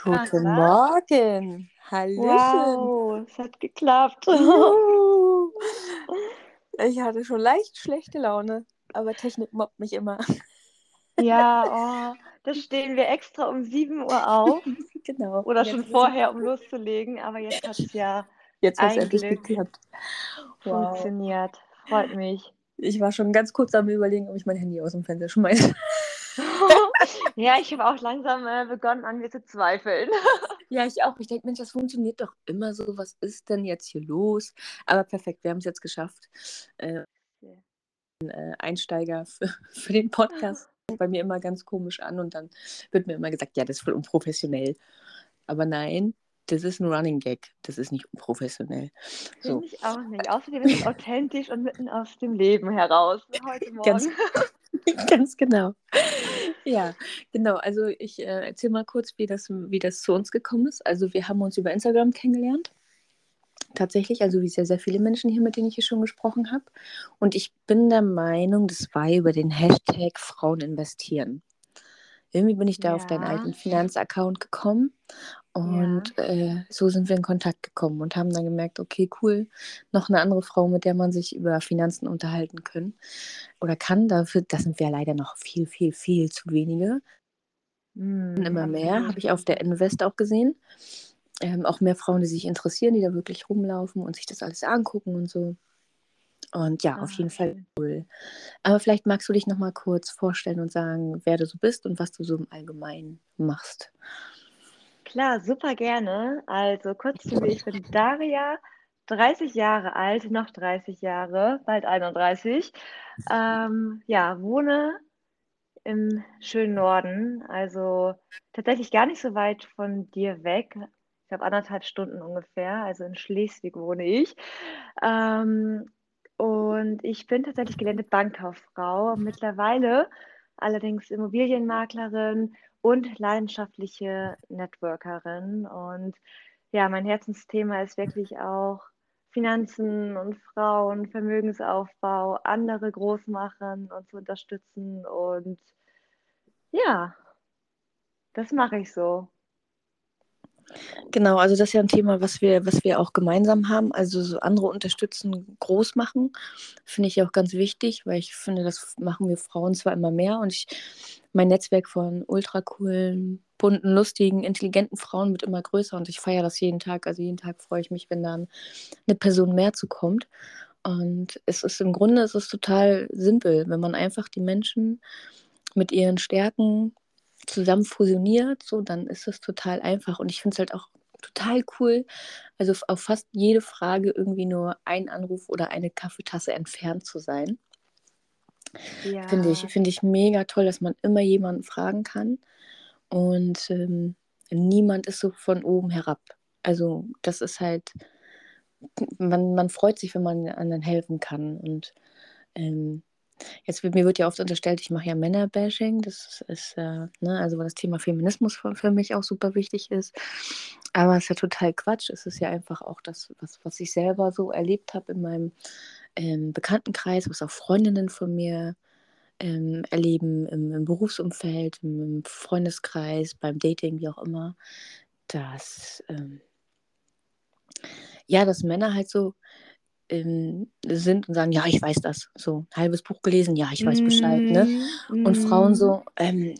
Guten Morgen. Hallöchen. Wow, es hat geklappt. Ich hatte schon leicht schlechte Laune, aber Technik mobbt mich immer. Ja, oh, da stehen wir extra um 7 Uhr auf. Genau. Oder schon vorher, um loszulegen. Aber jetzt hat es ja Jetzt hat es ein endlich geklappt. Wow. funktioniert. Freut mich. Ich war schon ganz kurz am überlegen, ob ich mein Handy aus dem Fenster schmeiße. Ja, ich habe auch langsam äh, begonnen, an mir zu zweifeln. Ja, ich auch. Ich denke, Mensch, das funktioniert doch immer so. Was ist denn jetzt hier los? Aber perfekt, wir haben es jetzt geschafft. Äh, ein äh, Einsteiger für, für den Podcast fängt bei mir immer ganz komisch an und dann wird mir immer gesagt, ja, das ist voll unprofessionell. Aber nein, das ist ein Running Gag. Das ist nicht unprofessionell. So. Finde ich auch nicht. Außerdem ist es authentisch und mitten aus dem Leben heraus. Heute Morgen. Ganz- Ganz genau. Ja, genau. Also ich äh, erzähle mal kurz, wie das, wie das zu uns gekommen ist. Also wir haben uns über Instagram kennengelernt. Tatsächlich, also wie sehr, sehr viele Menschen hier, mit denen ich hier schon gesprochen habe. Und ich bin der Meinung, das war über den Hashtag Frauen investieren. Irgendwie bin ich da auf deinen Ja. alten Finanzaccount gekommen und äh, so sind wir in Kontakt gekommen und haben dann gemerkt, okay, cool, noch eine andere Frau, mit der man sich über Finanzen unterhalten können oder kann. Dafür, das sind wir leider noch viel, viel, viel zu wenige. Und immer mehr absolut. habe ich auf der Invest auch gesehen. Ähm, auch mehr Frauen, die sich interessieren, die da wirklich rumlaufen und sich das alles angucken und so. Und ja, auf Ah, jeden Fall cool. Aber vielleicht magst du dich noch mal kurz vorstellen und sagen, wer du so bist und was du so im Allgemeinen machst. Klar, super gerne. Also kurz zu mir, ich bin Daria, 30 Jahre alt, noch 30 Jahre, bald 31. Ähm, ja, wohne im schönen Norden, also tatsächlich gar nicht so weit von dir weg. Ich glaube anderthalb Stunden ungefähr, also in Schleswig wohne ich. Ähm, und ich bin tatsächlich gelernte Bankkauffrau, mittlerweile allerdings Immobilienmaklerin und leidenschaftliche Networkerin. Und ja, mein Herzensthema ist wirklich auch Finanzen und Frauen, Vermögensaufbau, andere groß machen und zu unterstützen. Und ja, das mache ich so. Genau, also das ist ja ein Thema, was wir, was wir auch gemeinsam haben. Also so andere unterstützen, groß machen, finde ich auch ganz wichtig, weil ich finde, das machen wir Frauen zwar immer mehr und ich, mein Netzwerk von ultra coolen, bunten, lustigen, intelligenten Frauen wird immer größer und ich feiere das jeden Tag. Also jeden Tag freue ich mich, wenn dann eine Person mehr zukommt. Und es ist im Grunde, es ist total simpel, wenn man einfach die Menschen mit ihren Stärken zusammen fusioniert, so, dann ist es total einfach. Und ich finde es halt auch total cool, also auf fast jede Frage irgendwie nur ein Anruf oder eine Kaffeetasse entfernt zu sein. Ja, Finde ich, finde ich mega toll, dass man immer jemanden fragen kann. Und ähm, niemand ist so von oben herab. Also das ist halt, man, man freut sich, wenn man anderen helfen kann. Und ähm, Jetzt wird, mir wird ja oft unterstellt, ich mache ja Männerbashing. Das ist, äh, ne, also weil das Thema Feminismus für, für mich auch super wichtig ist. Aber es ist ja total Quatsch. Es ist ja einfach auch das, was, was ich selber so erlebt habe in meinem ähm, Bekanntenkreis, was auch Freundinnen von mir ähm, erleben, im, im Berufsumfeld, im, im Freundeskreis, beim Dating, wie auch immer, dass ähm, ja, dass Männer halt so ähm, sind und sagen, ja, ich weiß das. So, halbes Buch gelesen, ja, ich weiß Bescheid, ne? Mm, Und Frauen mm. so, ähm,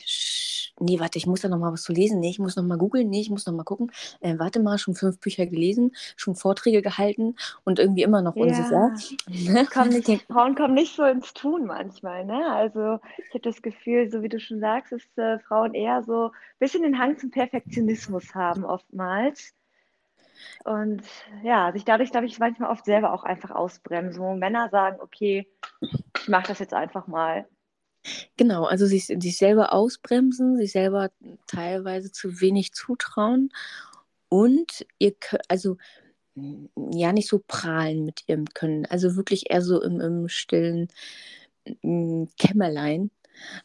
nee, warte, ich muss da noch mal was zu lesen. Nee, ich muss noch mal googeln. Nee, ich muss noch mal gucken. Äh, warte mal, schon fünf Bücher gelesen, schon Vorträge gehalten und irgendwie immer noch unsicher. Ja, Ne? kommen Ich nicht, Frauen kommen nicht so ins Tun manchmal, ne? Also ich habe das Gefühl, so wie du schon sagst, dass äh, Frauen eher so ein bisschen den Hang zum Perfektionismus haben oftmals. Und ja, sich dadurch, glaube ich, manchmal oft selber auch einfach ausbremsen, wo Männer sagen, okay, ich mache das jetzt einfach mal. Genau, also sich, sich selber ausbremsen, sich selber teilweise zu wenig zutrauen und ihr könnt, also ja, nicht so prahlen mit ihrem Können, also wirklich eher so im, im stillen mm, Kämmerlein.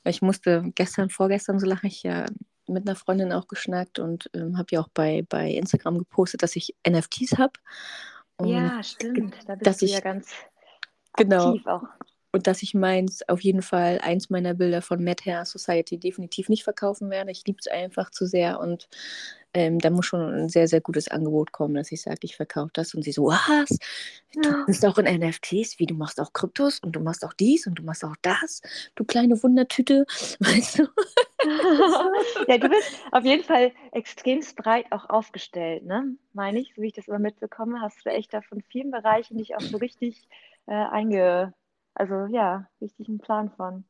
Ich musste gestern, vorgestern, so lache ich ja mit einer Freundin auch geschnackt und ähm, habe ja auch bei, bei Instagram gepostet, dass ich NFTs habe. Und Ja, stimmt. Da bist dass du ja ich- ganz genau. aktiv auch. Und dass ich meins auf jeden Fall eins meiner Bilder von Mad Hair Society definitiv nicht verkaufen werde. Ich liebe es einfach zu sehr und ähm, da muss schon ein sehr, sehr gutes Angebot kommen, dass ich sage, ich verkaufe das und sie so, was? Du bist auch in NFTs, wie du machst auch Kryptos und du machst auch dies und du machst auch das, du kleine Wundertüte, weißt du? ja, du bist auf jeden Fall extremst breit auch aufgestellt, ne? Meine ich, so wie ich das immer mitbekomme, hast du echt da von vielen Bereichen dich auch so richtig äh, einge, also ja, richtig einen Plan von.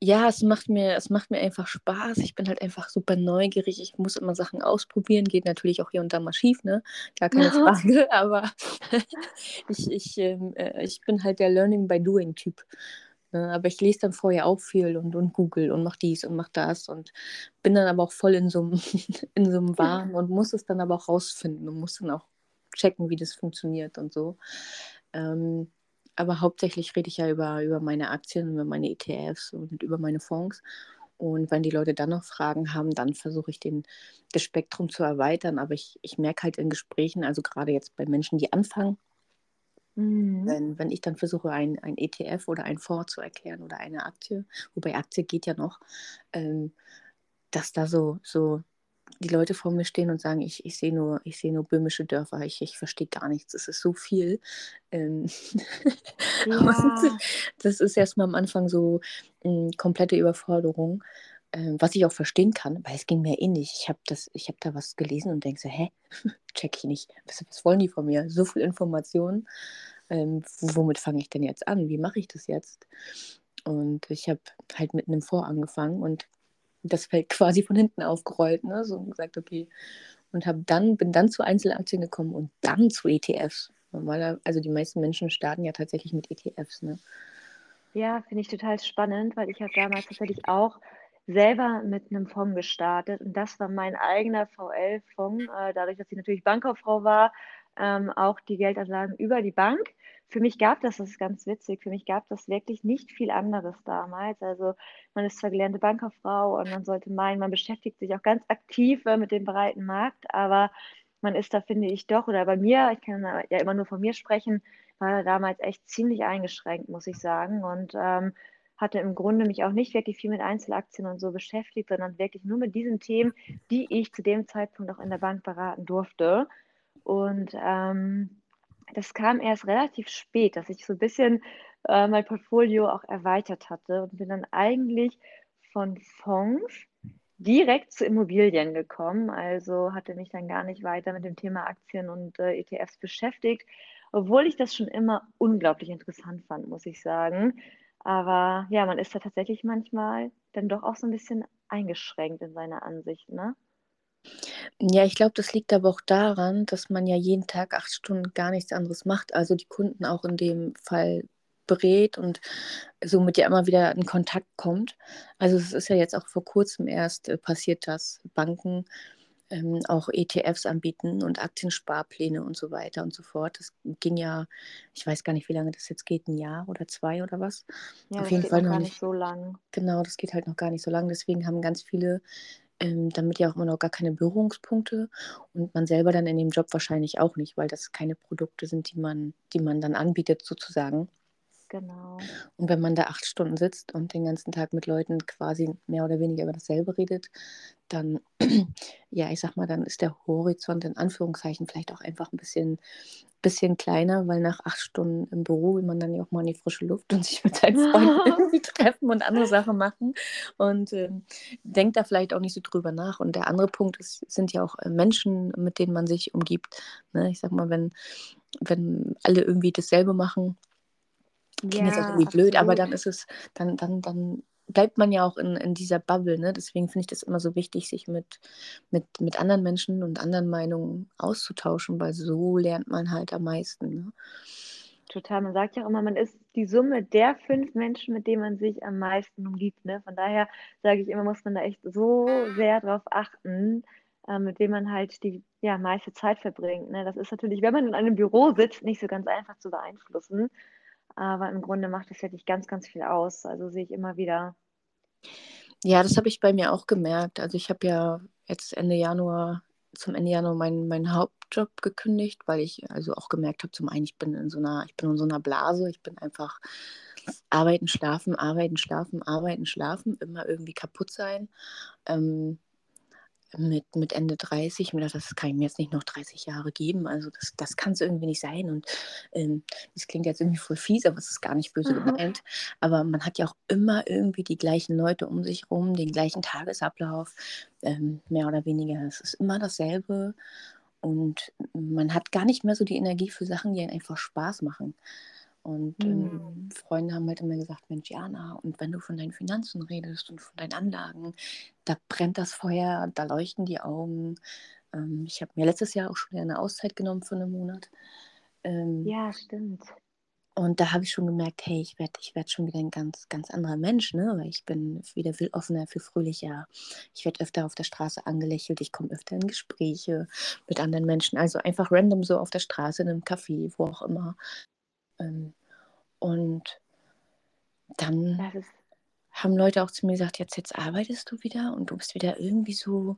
Ja, es macht mir, es macht mir einfach Spaß. Ich bin halt einfach super neugierig. Ich muss immer Sachen ausprobieren. Geht natürlich auch hier und da mal schief, ne? Gar keine Frage. Aber ich, ich, ähm, äh, ich bin halt der Learning by Doing-Typ. Ne? Aber ich lese dann vorher auch viel und, und google und mache dies und mache das und bin dann aber auch voll in so einem in so einem Wahn und muss es dann aber auch rausfinden und muss dann auch checken, wie das funktioniert und so. Ähm, aber hauptsächlich rede ich ja über, über meine Aktien, über meine ETFs und über meine Fonds. Und wenn die Leute dann noch Fragen haben, dann versuche ich den, das Spektrum zu erweitern. Aber ich, ich merke halt in Gesprächen, also gerade jetzt bei Menschen, die anfangen, mhm. wenn, wenn ich dann versuche, ein, ein ETF oder ein Fonds zu erklären oder eine Aktie, wobei Aktie geht ja noch, ähm, dass da so, so die Leute vor mir stehen und sagen, ich, ich sehe nur, ich nur böhmische Dörfer, ich, ich verstehe gar nichts, es ist so viel. Ähm ja. das ist erstmal am Anfang so eine hm, komplette Überforderung, ähm, was ich auch verstehen kann, weil es ging mir ähnlich. Ich habe hab da was gelesen und denke so, hä, check ich nicht, was, was wollen die von mir? So viel Informationen, ähm, womit fange ich denn jetzt an? Wie mache ich das jetzt? Und ich habe halt mit einem Vor angefangen und das Feld quasi von hinten aufgerollt, ne? So gesagt, okay. Und habe dann, bin dann zu Einzelaktien gekommen und dann zu ETFs. Normaler, also die meisten Menschen starten ja tatsächlich mit ETFs, ne? Ja, finde ich total spannend, weil ich habe damals tatsächlich auch selber mit einem Fonds gestartet und das war mein eigener VL-Fonds, äh, dadurch, dass ich natürlich Bankkauffrau war, ähm, auch die Geldanlagen über die Bank für mich gab das, das ist ganz witzig, für mich gab das wirklich nicht viel anderes damals. Also man ist zwar gelernte Bankerfrau und man sollte meinen, man beschäftigt sich auch ganz aktiv äh, mit dem breiten Markt, aber man ist da, finde ich doch, oder bei mir, ich kann ja immer nur von mir sprechen, war damals echt ziemlich eingeschränkt, muss ich sagen. Und ähm, hatte im Grunde mich auch nicht wirklich viel mit Einzelaktien und so beschäftigt, sondern wirklich nur mit diesen Themen, die ich zu dem Zeitpunkt auch in der Bank beraten durfte. Und ähm, das kam erst relativ spät, dass ich so ein bisschen äh, mein Portfolio auch erweitert hatte und bin dann eigentlich von Fonds direkt zu Immobilien gekommen. Also hatte mich dann gar nicht weiter mit dem Thema Aktien und äh, ETFs beschäftigt, obwohl ich das schon immer unglaublich interessant fand, muss ich sagen. Aber ja, man ist da tatsächlich manchmal dann doch auch so ein bisschen eingeschränkt in seiner Ansicht, ne? Ja, ich glaube, das liegt aber auch daran, dass man ja jeden Tag acht Stunden gar nichts anderes macht. Also die Kunden auch in dem Fall berät und somit ja immer wieder in Kontakt kommt. Also es ist ja jetzt auch vor kurzem erst äh, passiert, dass Banken ähm, auch ETFs anbieten und Aktiensparpläne und so weiter und so fort. Das ging ja, ich weiß gar nicht, wie lange das jetzt geht, ein Jahr oder zwei oder was. Ja, Auf das jeden geht Fall noch gar nicht so lang. Genau, das geht halt noch gar nicht so lang. Deswegen haben ganz viele ähm, damit ja auch immer noch gar keine Berührungspunkte und man selber dann in dem Job wahrscheinlich auch nicht, weil das keine Produkte sind, die man, die man dann anbietet sozusagen. Genau. Und wenn man da acht Stunden sitzt und den ganzen Tag mit Leuten quasi mehr oder weniger über dasselbe redet, dann, ja, ich sag mal, dann ist der Horizont in Anführungszeichen vielleicht auch einfach ein bisschen, bisschen kleiner, weil nach acht Stunden im Büro will man dann ja auch mal in die frische Luft und sich mit seinen Freunden irgendwie treffen und andere Sachen machen und äh, denkt da vielleicht auch nicht so drüber nach. Und der andere Punkt ist, sind ja auch äh, Menschen, mit denen man sich umgibt. Ne? Ich sag mal, wenn, wenn alle irgendwie dasselbe machen, Klingt jetzt auch irgendwie blöd, aber dann ist es, dann, dann, dann bleibt man ja auch in, in dieser Bubble, ne? Deswegen finde ich das immer so wichtig, sich mit, mit, mit anderen Menschen und anderen Meinungen auszutauschen, weil so lernt man halt am meisten. Ne? Total. Man sagt ja auch immer, man ist die Summe der fünf Menschen, mit denen man sich am meisten umgibt. Ne? Von daher sage ich immer, muss man da echt so sehr drauf achten, äh, mit wem man halt die ja, meiste Zeit verbringt. Ne? Das ist natürlich, wenn man in einem Büro sitzt, nicht so ganz einfach zu beeinflussen. Aber im Grunde macht es wirklich ganz, ganz viel aus. Also sehe ich immer wieder. Ja, das habe ich bei mir auch gemerkt. Also ich habe ja jetzt Ende Januar, zum Ende Januar meinen, meinen Hauptjob gekündigt, weil ich also auch gemerkt habe, zum einen, ich bin in so einer, ich bin in so einer Blase, ich bin einfach arbeiten, schlafen, arbeiten, schlafen, arbeiten, schlafen, immer irgendwie kaputt sein. Ähm, mit, mit Ende 30 mir dachte, das kann ich mir jetzt nicht noch 30 Jahre geben. Also das, das kann es irgendwie nicht sein. Und ähm, das klingt jetzt irgendwie voll fies, aber es ist gar nicht böse mhm. gemeint. Aber man hat ja auch immer irgendwie die gleichen Leute um sich rum, den gleichen Tagesablauf, ähm, mehr oder weniger. Es ist immer dasselbe. Und man hat gar nicht mehr so die Energie für Sachen, die einen einfach Spaß machen. Und ähm, mhm. Freunde haben halt immer gesagt, Mensch, Jana, und wenn du von deinen Finanzen redest und von deinen Anlagen, da brennt das Feuer, da leuchten die Augen. Ähm, ich habe mir letztes Jahr auch schon eine Auszeit genommen für einen Monat. Ähm, ja, stimmt. Und da habe ich schon gemerkt, hey, ich werde ich werd schon wieder ein ganz, ganz anderer Mensch, ne? Weil ich bin wieder viel offener, viel fröhlicher. Ich werde öfter auf der Straße angelächelt, ich komme öfter in Gespräche mit anderen Menschen. Also einfach random so auf der Straße, in einem Café, wo auch immer. Und dann haben Leute auch zu mir gesagt, jetzt, jetzt arbeitest du wieder und du bist wieder irgendwie so,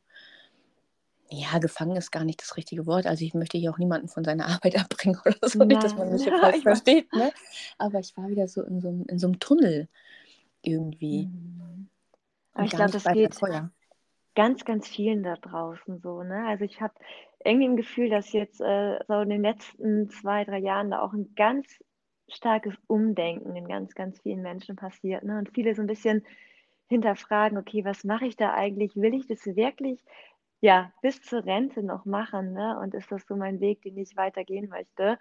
ja, gefangen ist gar nicht das richtige Wort. Also ich möchte hier auch niemanden von seiner Arbeit abbringen oder so, nicht, dass man mich hier falsch versteht. Ne? Aber ich war wieder so in so, in so einem Tunnel irgendwie. Mhm. Aber ich glaube, das geht ganz, ganz vielen da draußen so. Ne? Also ich habe irgendwie ein Gefühl, dass jetzt äh, so in den letzten zwei, drei Jahren da auch ein ganz starkes Umdenken in ganz, ganz vielen Menschen passiert. Ne? Und viele so ein bisschen hinterfragen, okay, was mache ich da eigentlich? Will ich das wirklich ja, bis zur Rente noch machen? Ne? Und ist das so mein Weg, den ich weitergehen möchte?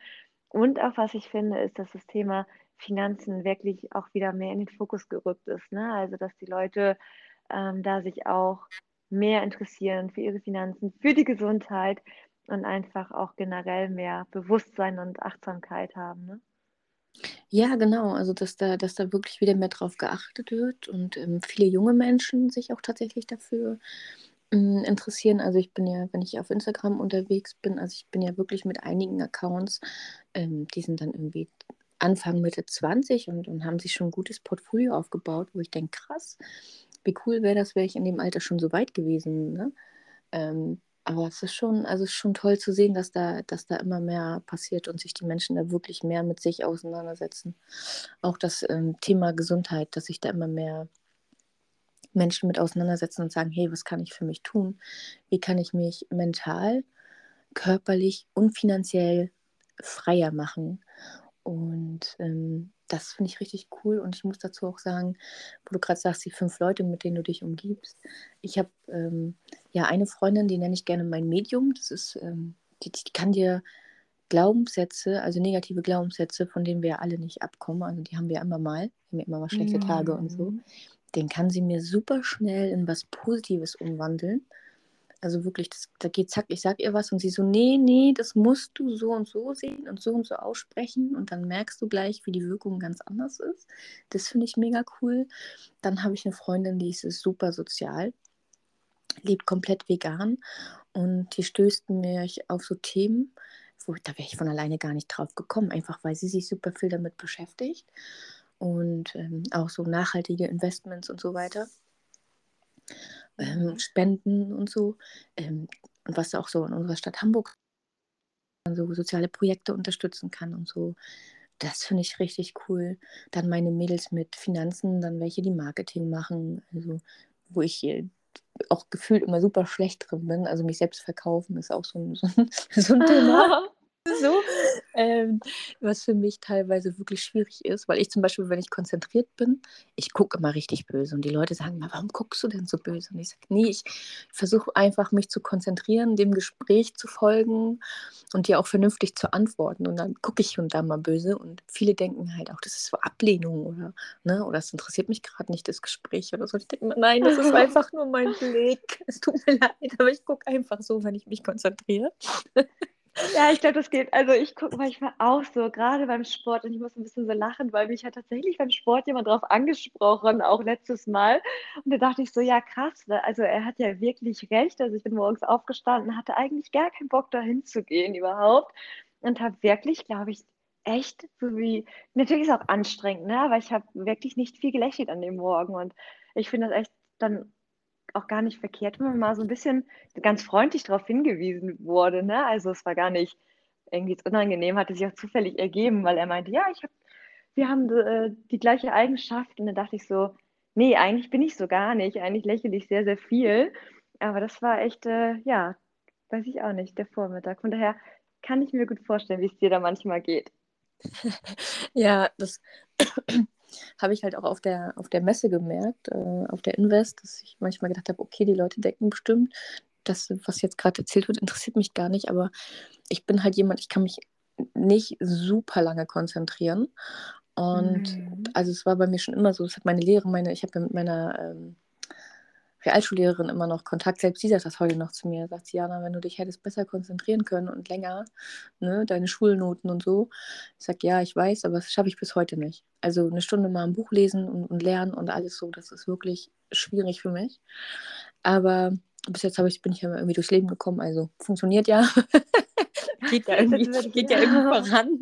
Und auch was ich finde, ist, dass das Thema Finanzen wirklich auch wieder mehr in den Fokus gerückt ist. Ne? Also, dass die Leute ähm, da sich auch mehr interessieren für ihre Finanzen, für die Gesundheit und einfach auch generell mehr Bewusstsein und Achtsamkeit haben. Ne? Ja, genau. Also, dass da, dass da wirklich wieder mehr drauf geachtet wird und ähm, viele junge Menschen sich auch tatsächlich dafür ähm, interessieren. Also, ich bin ja, wenn ich auf Instagram unterwegs bin, also ich bin ja wirklich mit einigen Accounts, ähm, die sind dann irgendwie Anfang, Mitte 20 und, und haben sich schon ein gutes Portfolio aufgebaut, wo ich denke, krass, wie cool wäre das, wäre ich in dem Alter schon so weit gewesen. Ne? Aber es ist schon, also schon toll zu sehen, dass da, dass da immer mehr passiert und sich die Menschen da wirklich mehr mit sich auseinandersetzen. Auch das ähm, Thema Gesundheit, dass sich da immer mehr Menschen mit auseinandersetzen und sagen, hey, was kann ich für mich tun? Wie kann ich mich mental, körperlich und finanziell freier machen? Und ähm, das finde ich richtig cool. Und ich muss dazu auch sagen, wo du gerade sagst, die fünf Leute, mit denen du dich umgibst. Ich habe ähm, ja eine Freundin, die nenne ich gerne mein Medium. Das ist, ähm, die, die, kann dir Glaubenssätze, also negative Glaubenssätze, von denen wir ja alle nicht abkommen, also die haben wir immer mal, wir haben ja immer mal schlechte mhm. Tage und so, den kann sie mir super schnell in was Positives umwandeln. Also wirklich, das, da geht zack, ich sag ihr was und sie so, nee, nee, das musst du so und so sehen und so und so aussprechen und dann merkst du gleich, wie die Wirkung ganz anders ist. Das finde ich mega cool. Dann habe ich eine Freundin, die ist super sozial, lebt komplett vegan und die stößt mich auf so Themen, wo da wäre ich von alleine gar nicht drauf gekommen, einfach weil sie sich super viel damit beschäftigt und ähm, auch so nachhaltige Investments und so weiter ähm, Spenden und so. Ähm, und was auch so in unserer Stadt Hamburg so soziale Projekte unterstützen kann und so. Das finde ich richtig cool. Dann meine Mädels mit Finanzen, dann welche, die Marketing machen, also wo ich auch gefühlt immer super schlecht drin bin. Also mich selbst verkaufen ist auch so ein, so ein, so ein Thema. so, ähm, was für mich teilweise wirklich schwierig ist, weil ich zum Beispiel, wenn ich konzentriert bin, ich gucke immer richtig böse und die Leute sagen mal, warum guckst du denn so böse? Und ich sage, nee, ich versuche einfach mich zu konzentrieren, dem Gespräch zu folgen und dir auch vernünftig zu antworten und dann gucke ich und da mal böse und viele denken halt auch, das ist so Ablehnung oder, ne, oder es interessiert mich gerade nicht, das Gespräch oder so. Ich denke, nein, das ist einfach nur mein Blick. Es tut mir leid, aber ich gucke einfach so, wenn ich mich konzentriere. Ja, ich glaube, das geht. Also ich gucke manchmal auch so, gerade beim Sport, und ich muss ein bisschen so lachen, weil mich hat tatsächlich beim Sport jemand drauf angesprochen, auch letztes Mal. Und da dachte ich so, ja krass, ne? also er hat ja wirklich recht. Also ich bin morgens aufgestanden, hatte eigentlich gar keinen Bock, da hinzugehen überhaupt. Und habe wirklich, glaube ich, echt so wie, natürlich ist es auch anstrengend, ne? aber ich habe wirklich nicht viel gelächelt an dem Morgen. Und ich finde das echt dann auch gar nicht verkehrt, wenn man mal so ein bisschen ganz freundlich darauf hingewiesen wurde. Ne? Also es war gar nicht irgendwie unangenehm, hatte sich auch zufällig ergeben, weil er meinte, ja, ich habe, wir haben äh, die gleiche Eigenschaft. Und dann dachte ich so, nee, eigentlich bin ich so gar nicht. Eigentlich lächle ich sehr, sehr viel. aber das war echt, äh, ja, weiß ich auch nicht, der Vormittag. Von daher kann ich mir gut vorstellen, wie es dir da manchmal geht. ja, das habe ich halt auch auf der, auf der Messe gemerkt, äh, auf der Invest, dass ich manchmal gedacht habe, okay, die Leute denken bestimmt, das, was jetzt gerade erzählt wird, interessiert mich gar nicht, aber ich bin halt jemand, ich kann mich nicht super lange konzentrieren. Und mhm. also es war bei mir schon immer so, es hat meine Lehre, meine, ich habe ja mit meiner ähm, Realschullehrerin immer noch Kontakt, selbst sie sagt das heute noch zu mir, sagt sie, Jana, wenn du dich hättest besser konzentrieren können und länger, ne, deine Schulnoten und so. Ich sage, ja, ich weiß, aber das schaffe ich bis heute nicht. Also eine Stunde mal ein Buch lesen und, und lernen und alles so, das ist wirklich schwierig für mich. Aber bis jetzt ich, bin ich ja irgendwie durchs Leben gekommen, also funktioniert ja. geht ja irgendwie, geht ja irgendwie voran.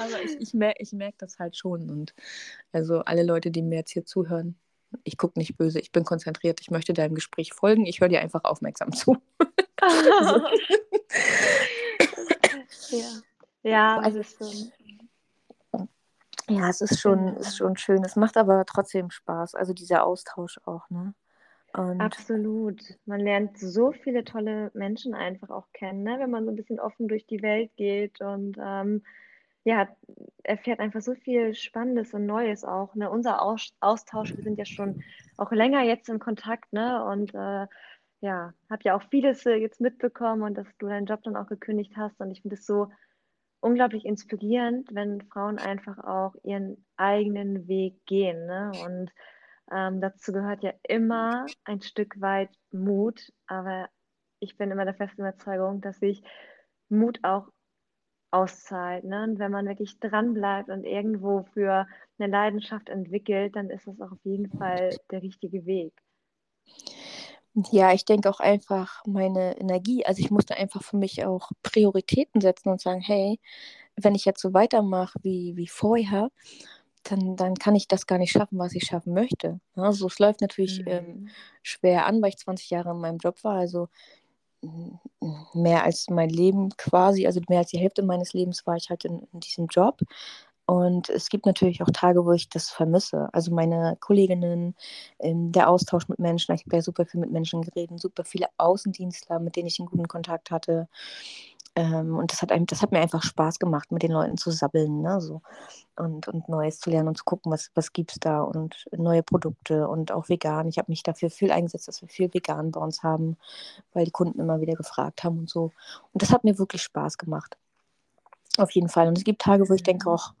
Aber ich, ich merke ich merk das halt schon. Und also alle Leute, die mir jetzt hier zuhören, ich gucke nicht böse, ich bin konzentriert, ich möchte deinem Gespräch folgen, ich höre dir einfach aufmerksam zu. ja. ja, also es ist schon. Ja, es ist schon, ist schon schön. Es macht aber trotzdem Spaß. Also dieser Austausch auch, ne? Und Absolut. Man lernt so viele tolle Menschen einfach auch kennen, ne? wenn man so ein bisschen offen durch die Welt geht und ähm, ja, erfährt einfach so viel Spannendes und Neues auch. Ne? Unser Aus Austausch, wir sind ja schon auch länger jetzt in Kontakt, ne? Und äh, ja, habe ja auch vieles äh, jetzt mitbekommen und dass du deinen Job dann auch gekündigt hast. Und ich finde es so unglaublich inspirierend, wenn Frauen einfach auch ihren eigenen Weg gehen. Ne? Und ähm, dazu gehört ja immer ein Stück weit Mut, aber ich bin immer der festen Überzeugung, dass sich Mut auch auszahlt. Ne? Und wenn man wirklich dranbleibt und irgendwo für eine Leidenschaft entwickelt, dann ist das auch auf jeden Fall der richtige Weg. Ja, ich denke auch einfach meine Energie. Also ich musste einfach für mich auch Prioritäten setzen und sagen, hey, wenn ich jetzt so weitermache wie, wie vorher, dann, dann kann ich das gar nicht schaffen, was ich schaffen möchte. Also es läuft natürlich mhm. ähm, schwer an, weil ich 20 Jahre in meinem Job war. Also mehr als mein Leben quasi, also mehr als die Hälfte meines Lebens war ich halt in, in diesem Job. Und es gibt natürlich auch Tage, wo ich das vermisse. Also meine Kolleginnen, ähm, der Austausch mit Menschen. Ich habe ja super viel mit Menschen geredet, super viele Außendienstler, mit denen ich einen guten Kontakt hatte. Ähm, und das hat, einem, das hat mir einfach Spaß gemacht, mit den Leuten zu sabbeln ne? so, und, und Neues zu lernen und zu gucken, was, was gibt es da und neue Produkte und auch vegan. Ich habe mich dafür viel eingesetzt, dass wir viel vegan bei uns haben, weil die Kunden immer wieder gefragt haben und so. Und das hat mir wirklich Spaß gemacht. Auf jeden Fall. Und es gibt Tage, wo ich denke, auch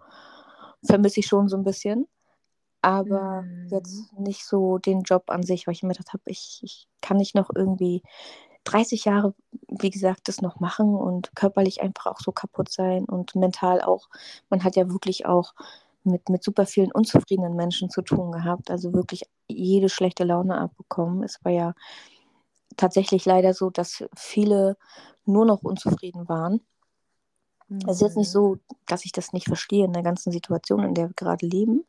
vermisse ich schon so ein bisschen. Aber mhm. jetzt nicht so den Job an sich, weil ich mir gedacht habe, ich, ich kann nicht noch irgendwie 30 Jahre, wie gesagt, das noch machen und körperlich einfach auch so kaputt sein und mental auch. Man hat ja wirklich auch mit, mit super vielen unzufriedenen Menschen zu tun gehabt, also wirklich jede schlechte Laune abbekommen. Es war ja tatsächlich leider so, dass viele nur noch unzufrieden waren. Mhm. Es ist jetzt nicht so, dass ich das nicht verstehe in der ganzen Situation, in der wir gerade leben.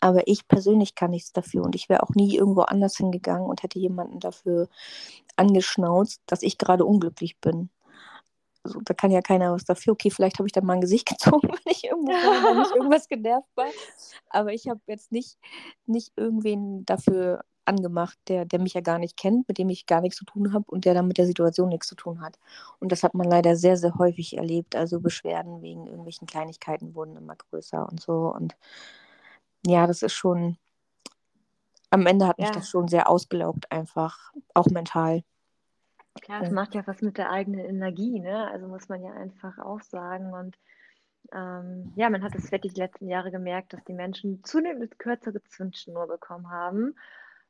Aber ich persönlich kann nichts dafür und ich wäre auch nie irgendwo anders hingegangen und hätte jemanden dafür angeschnauzt, dass ich gerade unglücklich bin. Also, da kann ja keiner was dafür. Okay, vielleicht habe ich dann mal ein Gesicht gezogen, wenn ich irgendwo wenn ich irgendwas genervt war. Aber ich habe jetzt nicht, nicht irgendwen dafür angemacht, der, der mich ja gar nicht kennt, mit dem ich gar nichts zu tun habe und der dann mit der Situation nichts zu tun hat. Und das hat man leider sehr, sehr häufig erlebt. Also Beschwerden wegen irgendwelchen Kleinigkeiten wurden immer größer und so. Und ja, das ist schon, am Ende hat mich ja. das schon sehr ausgelaugt, einfach, auch mental. Klar, es macht ja was mit der eigenen Energie, ne? Also muss man ja einfach auch sagen. Und ähm, ja, man hat es wirklich die letzten Jahre gemerkt, dass die Menschen zunehmend kürzere Zündschnur bekommen haben.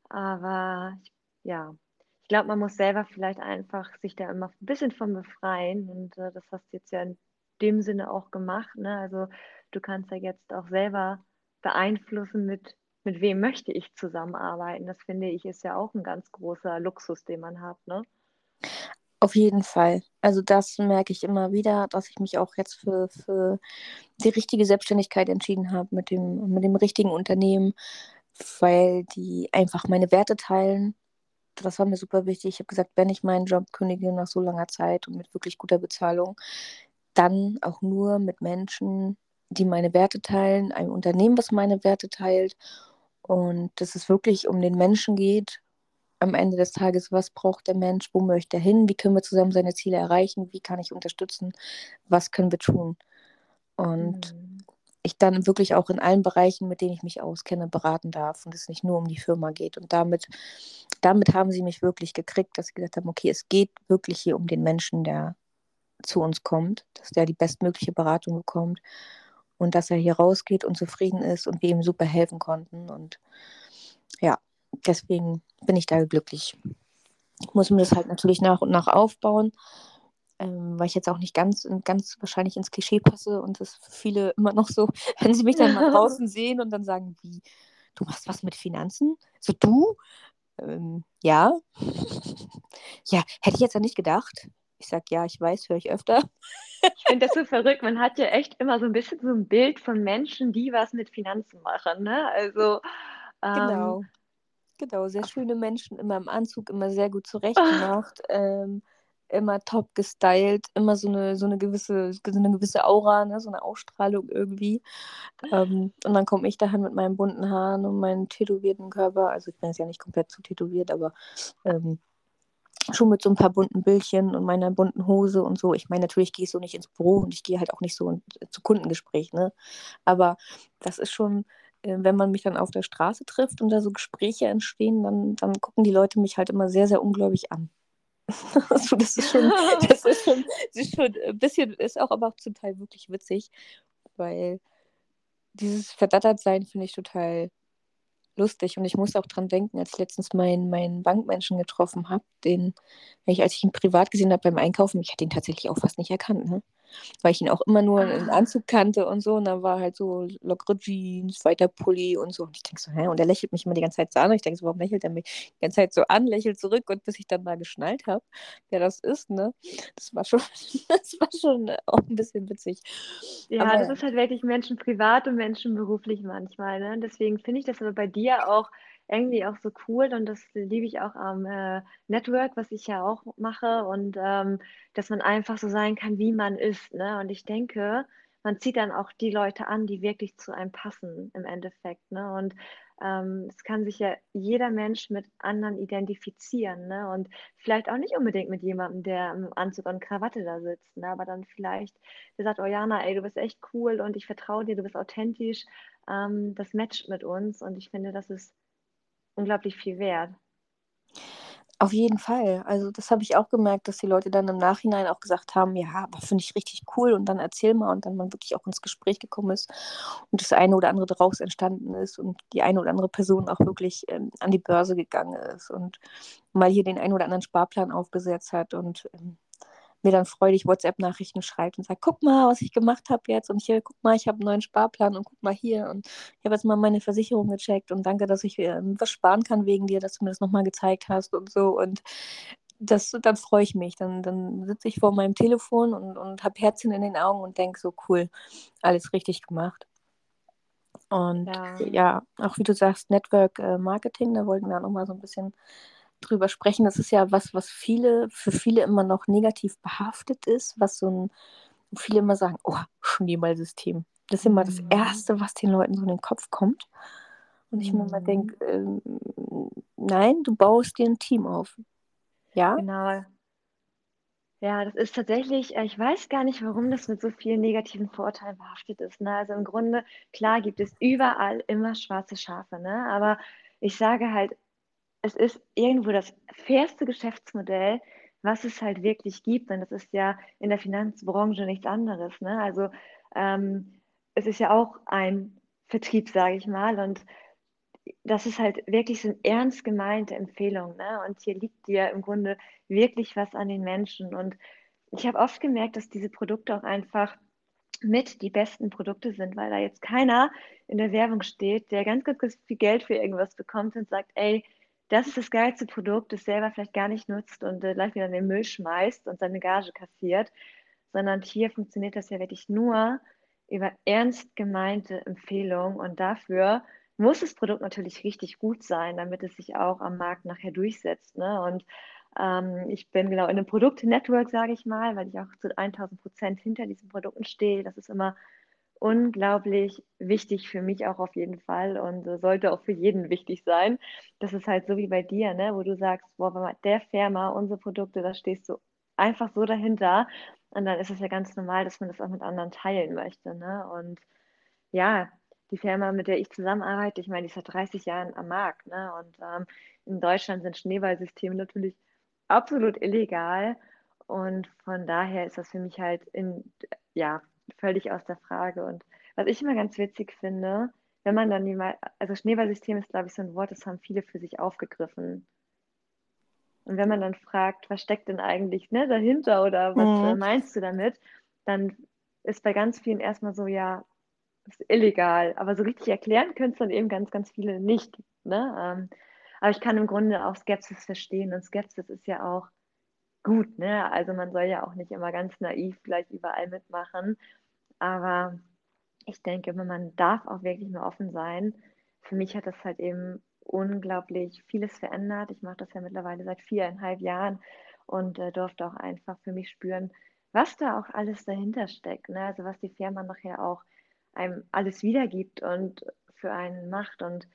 Aber ja, ich glaube, man muss selber vielleicht einfach sich da immer ein bisschen von befreien. Und äh, das hast du jetzt ja in dem Sinne auch gemacht. Ne? Also du kannst ja jetzt auch selber beeinflussen, mit, mit wem möchte ich zusammenarbeiten. Das finde ich ist ja auch ein ganz großer Luxus, den man hat. Ne? Auf jeden Fall. Also das merke ich immer wieder, dass ich mich auch jetzt für, für die richtige Selbstständigkeit entschieden habe mit dem, mit dem richtigen Unternehmen, weil die einfach meine Werte teilen. Das war mir super wichtig. Ich habe gesagt, wenn ich meinen Job kündige nach so langer Zeit und mit wirklich guter Bezahlung, dann auch nur mit Menschen, die meine Werte teilen, ein Unternehmen, was meine Werte teilt und dass es wirklich um den Menschen geht, am Ende des Tages, was braucht der Mensch, wo möchte er hin, wie können wir zusammen seine Ziele erreichen, wie kann ich unterstützen, was können wir tun. Und mhm. ich dann wirklich auch in allen Bereichen, mit denen ich mich auskenne, beraten darf und es nicht nur um die Firma geht. Und damit, damit haben sie mich wirklich gekriegt, dass sie gesagt haben, okay, es geht wirklich hier um den Menschen, der zu uns kommt, dass der die bestmögliche Beratung bekommt und dass er hier rausgeht und zufrieden ist und wir ihm super helfen konnten. Und ja, deswegen bin ich da glücklich. Ich muss mir das halt natürlich nach und nach aufbauen, ähm, weil ich jetzt auch nicht ganz, ganz wahrscheinlich ins Klischee passe und das für viele immer noch so, wenn sie mich dann mal draußen sehen und dann sagen, wie, du machst was mit Finanzen? So du? Ähm, ja. ja, hätte ich jetzt ja nicht gedacht. Ich sage, ja, ich weiß, höre ich öfter. Ich finde das so verrückt. Man hat ja echt immer so ein bisschen so ein Bild von Menschen, die was mit Finanzen machen. Ne? Also, ähm, genau. Genau, sehr schöne Menschen, immer im Anzug, immer sehr gut zurechtgemacht, ähm, immer top gestylt, immer so eine, so eine, gewisse, so eine gewisse Aura, ne? so eine Ausstrahlung irgendwie. Ähm, und dann komme ich dahin mit meinen bunten Haaren und meinem tätowierten Körper. Also ich bin jetzt ja nicht komplett zu tätowiert, aber ähm, schon mit so ein paar bunten Bildchen und meiner bunten Hose und so. Ich meine, natürlich gehe ich so nicht ins Büro und ich gehe halt auch nicht so zu Kundengespräch, ne? Aber das ist schon, äh, wenn man mich dann auf der Straße trifft und da so Gespräche entstehen, dann, dann gucken die Leute mich halt immer sehr, sehr ungläubig an. also das ist schon, das ist schon, das ist schon ein bisschen, ist auch aber auch zum Teil wirklich witzig, weil dieses Verdattertsein finde ich total lustig und ich muss auch dran denken, als ich letztens meinen, meinen Bankmenschen getroffen habe, den, ich, als ich ihn privat gesehen habe beim Einkaufen, ich hätte ihn tatsächlich auch fast nicht erkannt, ne? Weil ich ihn auch immer nur ah. im Anzug kannte und so und dann war halt so lockere Jeans, weiter Pulli und so und ich denke so, hä? und er lächelt mich immer die ganze Zeit so an und ich denke so, warum lächelt er mich die ganze Zeit so an, lächelt zurück und bis ich dann mal geschnallt habe, wer das ist, ne? Das war schon, das war schon auch ein bisschen witzig. Ja, aber, das ist halt wirklich Menschen privat und Menschen beruflich manchmal, ne? Deswegen finde ich das aber bei dir auch irgendwie auch so cool und das liebe ich auch am äh, Network, was ich ja auch mache und ähm, dass man einfach so sein kann, wie man ist. Ne? Und ich denke, man zieht dann auch die Leute an, die wirklich zu einem passen im Endeffekt. Ne? Und ähm, es kann sich ja jeder Mensch mit anderen identifizieren. Ne? Und vielleicht auch nicht unbedingt mit jemandem, der im Anzug und Krawatte da sitzt. Ne? Aber dann vielleicht, der sagt, oh Jana, ey, du bist echt cool und ich vertraue dir, du bist authentisch. Ähm, das matcht mit uns und ich finde, das ist unglaublich viel wert. Auf jeden Fall. Also das habe ich auch gemerkt, dass die Leute dann im Nachhinein auch gesagt haben, ja, aber finde ich richtig cool und dann erzähl mal und dann man wirklich auch ins Gespräch gekommen ist und das eine oder andere daraus entstanden ist und die eine oder andere Person auch wirklich ähm, an die Börse gegangen ist und mal hier den einen oder anderen Sparplan aufgesetzt hat und ähm, mir dann freudig WhatsApp-Nachrichten schreibt und sagt, guck mal, was ich gemacht habe jetzt und hier, guck mal, ich habe einen neuen Sparplan und guck mal hier und ich habe jetzt mal meine Versicherung gecheckt und danke, dass ich äh, was sparen kann wegen dir, dass du mir das nochmal gezeigt hast und so und das, dann freue ich mich. Dann, dann sitze ich vor meinem Telefon und, und habe Herzchen in den Augen und denke so, cool, alles richtig gemacht. Und ja. ja, auch wie du sagst, Network äh, Marketing, da wollten wir auch nochmal so ein bisschen drüber sprechen. Das ist ja was, was viele, für viele immer noch negativ behaftet ist, was so ein, viele immer sagen, oh, Schneeballsystem. Das ist immer mhm. das Erste, was den Leuten so in den Kopf kommt. Und ich mhm. mir mal denke, äh, nein, du baust dir ein Team auf. Ja? Genau. Ja, das ist tatsächlich, äh, ich weiß gar nicht, warum das mit so vielen negativen Vorurteilen behaftet ist. Ne? Also im Grunde, klar gibt es überall immer schwarze Schafe, ne? aber ich sage halt, es ist irgendwo das fairste Geschäftsmodell, was es halt wirklich gibt. Und das ist ja in der Finanzbranche nichts anderes. Ne? Also ähm, es ist ja auch ein Vertrieb, sage ich mal. Und das ist halt wirklich so eine ernst gemeinte Empfehlung. Ne? Und hier liegt dir im Grunde wirklich was an den Menschen. Und ich habe oft gemerkt, dass diese Produkte auch einfach mit die besten Produkte sind, weil da jetzt keiner in der Werbung steht, der ganz, ganz, ganz viel Geld für irgendwas bekommt und sagt, ey, das ist das geilste Produkt, das selber vielleicht gar nicht nutzt und äh, gleich wieder in den Müll schmeißt und seine Gage kassiert, sondern hier funktioniert das ja wirklich nur über ernst gemeinte Empfehlungen und dafür muss das Produkt natürlich richtig gut sein, damit es sich auch am Markt nachher durchsetzt. Ne? Und ähm, ich bin genau in einem Produkt-Network, sage ich mal, weil ich auch zu 1000 Prozent hinter diesen Produkten stehe. Das ist immer unglaublich wichtig für mich auch auf jeden Fall und äh, sollte auch für jeden wichtig sein. Das ist halt so wie bei dir, ne, wo du sagst, boah, bei der Firma, unsere Produkte, da stehst du einfach so dahinter. Und dann ist es ja ganz normal, dass man das auch mit anderen teilen möchte. Ne? Und ja, die Firma, mit der ich zusammenarbeite, ich meine, die ist seit 30 Jahren am Markt. Ne? Und ähm, in Deutschland sind Schneeballsysteme natürlich absolut illegal. Und von daher ist das für mich halt in, ja, völlig aus der Frage. Und was ich immer ganz witzig finde, wenn man dann die mal, also Schneeballsystem ist, glaube ich, so ein Wort, das haben viele für sich aufgegriffen. Und wenn man dann fragt, was steckt denn eigentlich ne, dahinter oder was mhm. äh, meinst du damit, dann ist bei ganz vielen erstmal so, ja, ist illegal. Aber so richtig erklären können es dann eben ganz, ganz viele nicht. Ne? Ähm, aber ich kann im Grunde auch Skepsis verstehen und Skepsis ist ja auch gut. Ne? Also man soll ja auch nicht immer ganz naiv gleich überall mitmachen. Aber ich denke, man darf auch wirklich nur offen sein. Für mich hat das halt eben unglaublich vieles verändert. Ich mache das ja mittlerweile seit viereinhalb Jahren und äh, durfte auch einfach für mich spüren, was da auch alles dahinter steckt. Ne? Also was die Firma nachher auch einem alles wiedergibt und für einen macht. Und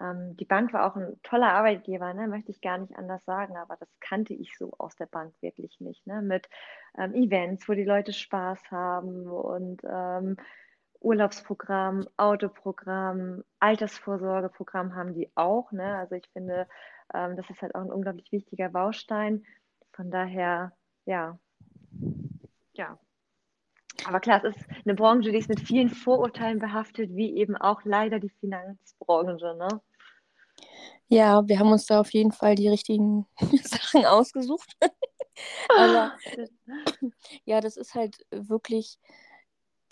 ähm, die Bank war auch ein toller Arbeitgeber, ne? möchte ich gar nicht anders sagen, aber das kannte ich so aus der Bank wirklich nicht. Ne? Mit ähm, Events, wo die Leute Spaß haben und ähm, Urlaubsprogramm, Autoprogramm, Altersvorsorgeprogramm haben die auch. Ne? Also ich finde, ähm, das ist halt auch ein unglaublich wichtiger Baustein. Von daher, ja, ja. Aber klar, es ist eine Branche, die ist mit vielen Vorurteilen behaftet, wie eben auch leider die Finanzbranche. Ne? Ja, wir haben uns da auf jeden Fall die richtigen Sachen ausgesucht. Aber ja, das ist halt wirklich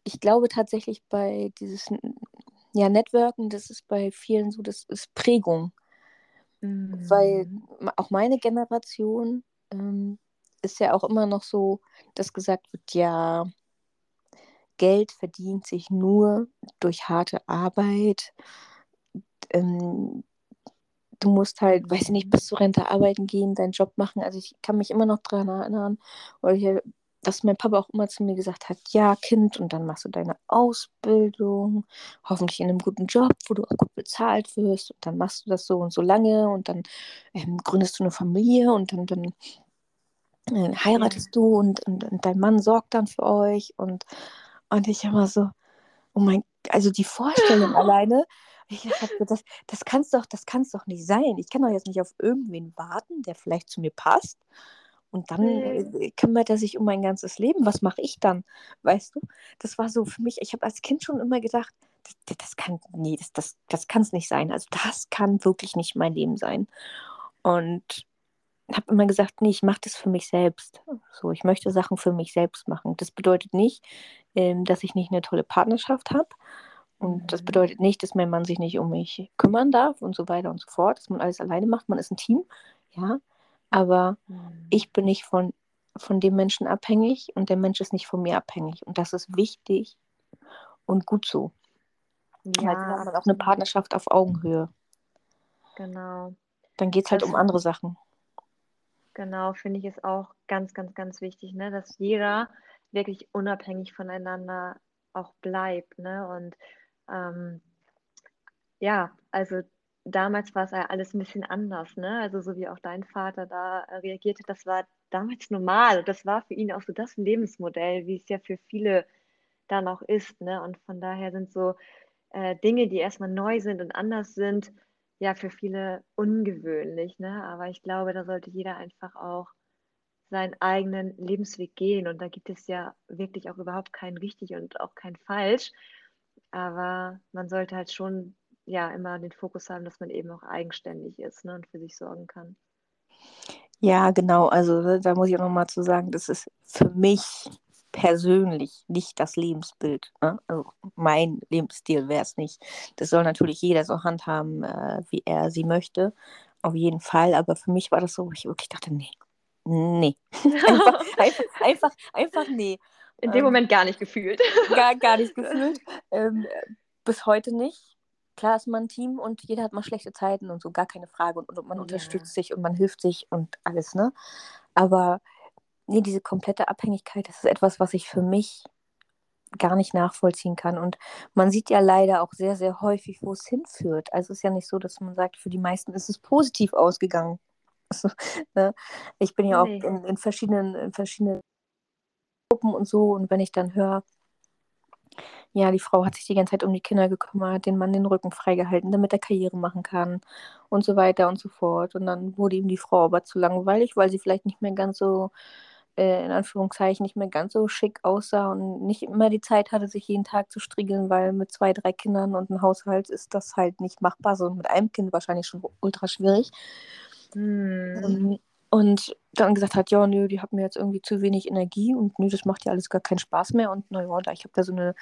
ich glaube tatsächlich bei dieses ja, Networken, das ist bei vielen so, das ist Prägung. Mhm. Weil auch meine Generation ähm, ist ja auch immer noch so, dass gesagt wird, ja, Geld verdient sich nur durch harte Arbeit. Ähm, du musst halt, weiß ich nicht, bis zur Rente arbeiten gehen, deinen Job machen. Also ich kann mich immer noch daran erinnern, weil ich dass mein Papa auch immer zu mir gesagt hat, ja, Kind, und dann machst du deine Ausbildung, hoffentlich in einem guten Job, wo du auch gut bezahlt wirst, und dann machst du das so und so lange und dann ähm, gründest du eine Familie und dann, dann äh, heiratest du und, und, und, dein Mann sorgt dann für euch und, und ich immer so, oh mein, also die Vorstellung alleine, ich dachte, das, das kann's doch, das kann's doch nicht sein. Ich kann doch jetzt nicht auf irgendwen warten, der vielleicht zu mir passt und dann äh, kümmert er sich um mein ganzes Leben. Was mache ich dann? Weißt du? Das war so für mich, ich habe als Kind schon immer gedacht, das, das kann, nee, das, das, das kann es nicht sein. Also das kann wirklich nicht mein Leben sein. Und habe immer gesagt, nee, ich mache das für mich selbst. So, ich möchte Sachen für mich selbst machen. Das bedeutet nicht, ähm, dass ich nicht eine tolle Partnerschaft habe. Und das mhm. bedeutet nicht, dass mein Mann sich nicht um mich kümmern darf und so weiter und so fort, dass man alles alleine macht. Man ist ein Team, ja. Aber mhm. ich bin nicht von, von dem Menschen abhängig und der Mensch ist nicht von mir abhängig. Und das ist wichtig und gut so. Ja, Weil dann hat man auch eine Partnerschaft auf Augenhöhe. Genau. Dann geht es halt das, um andere Sachen. Genau, finde ich es auch ganz, ganz, ganz wichtig, ne? dass jeder wirklich unabhängig voneinander auch bleibt. Ne? Und ähm, ja, also damals war es ja alles ein bisschen anders, ne? Also so wie auch dein Vater da äh, reagierte, das war damals normal. Das war für ihn auch so das Lebensmodell, wie es ja für viele dann auch ist, ne? Und von daher sind so äh, Dinge, die erstmal neu sind und anders sind, ja für viele ungewöhnlich, ne? Aber ich glaube, da sollte jeder einfach auch seinen eigenen Lebensweg gehen. Und da gibt es ja wirklich auch überhaupt kein richtig und auch kein falsch. Aber man sollte halt schon ja immer den Fokus haben, dass man eben auch eigenständig ist ne, und für sich sorgen kann. Ja, genau. Also da muss ich auch nochmal zu sagen, das ist für mich persönlich nicht das Lebensbild. Ne? Also mein Lebensstil wäre es nicht. Das soll natürlich jeder so handhaben, äh, wie er sie möchte. Auf jeden Fall. Aber für mich war das so, wo ich wirklich dachte, nee, nee. einfach, einfach, einfach, einfach, nee. In dem ähm, Moment gar nicht gefühlt. Gar, gar nicht gefühlt. Ähm, bis heute nicht klar ist man ein Team und jeder hat mal schlechte Zeiten und so, gar keine Frage. Und, und man ja. unterstützt sich und man hilft sich und alles, ne? Aber nee, diese komplette Abhängigkeit, das ist etwas, was ich für mich gar nicht nachvollziehen kann. Und man sieht ja leider auch sehr, sehr häufig, wo es hinführt. Also es ist ja nicht so, dass man sagt, für die meisten ist es positiv ausgegangen. Also, ne? Ich bin ja nee. auch in, in, verschiedenen, in verschiedenen Gruppen und so. Und wenn ich dann höre, ja, die Frau hat sich die ganze Zeit um die Kinder gekümmert, den Mann den Rücken freigehalten, damit er Karriere machen kann und so weiter und so fort. Und dann wurde ihm die Frau aber zu langweilig, weil sie vielleicht nicht mehr ganz so, äh, in Anführungszeichen, nicht mehr ganz so schick aussah und nicht immer die Zeit hatte, sich jeden Tag zu striegeln, weil mit zwei, drei Kindern und einem Haushalt ist das halt nicht machbar, sondern mit einem Kind wahrscheinlich schon ultra schwierig. Hm. Ähm, und dann gesagt hat, ja, nö, die hat mir jetzt irgendwie zu wenig Energie und nö, das macht ja alles gar keinen Spaß mehr. Und naja, ich habe da so eine,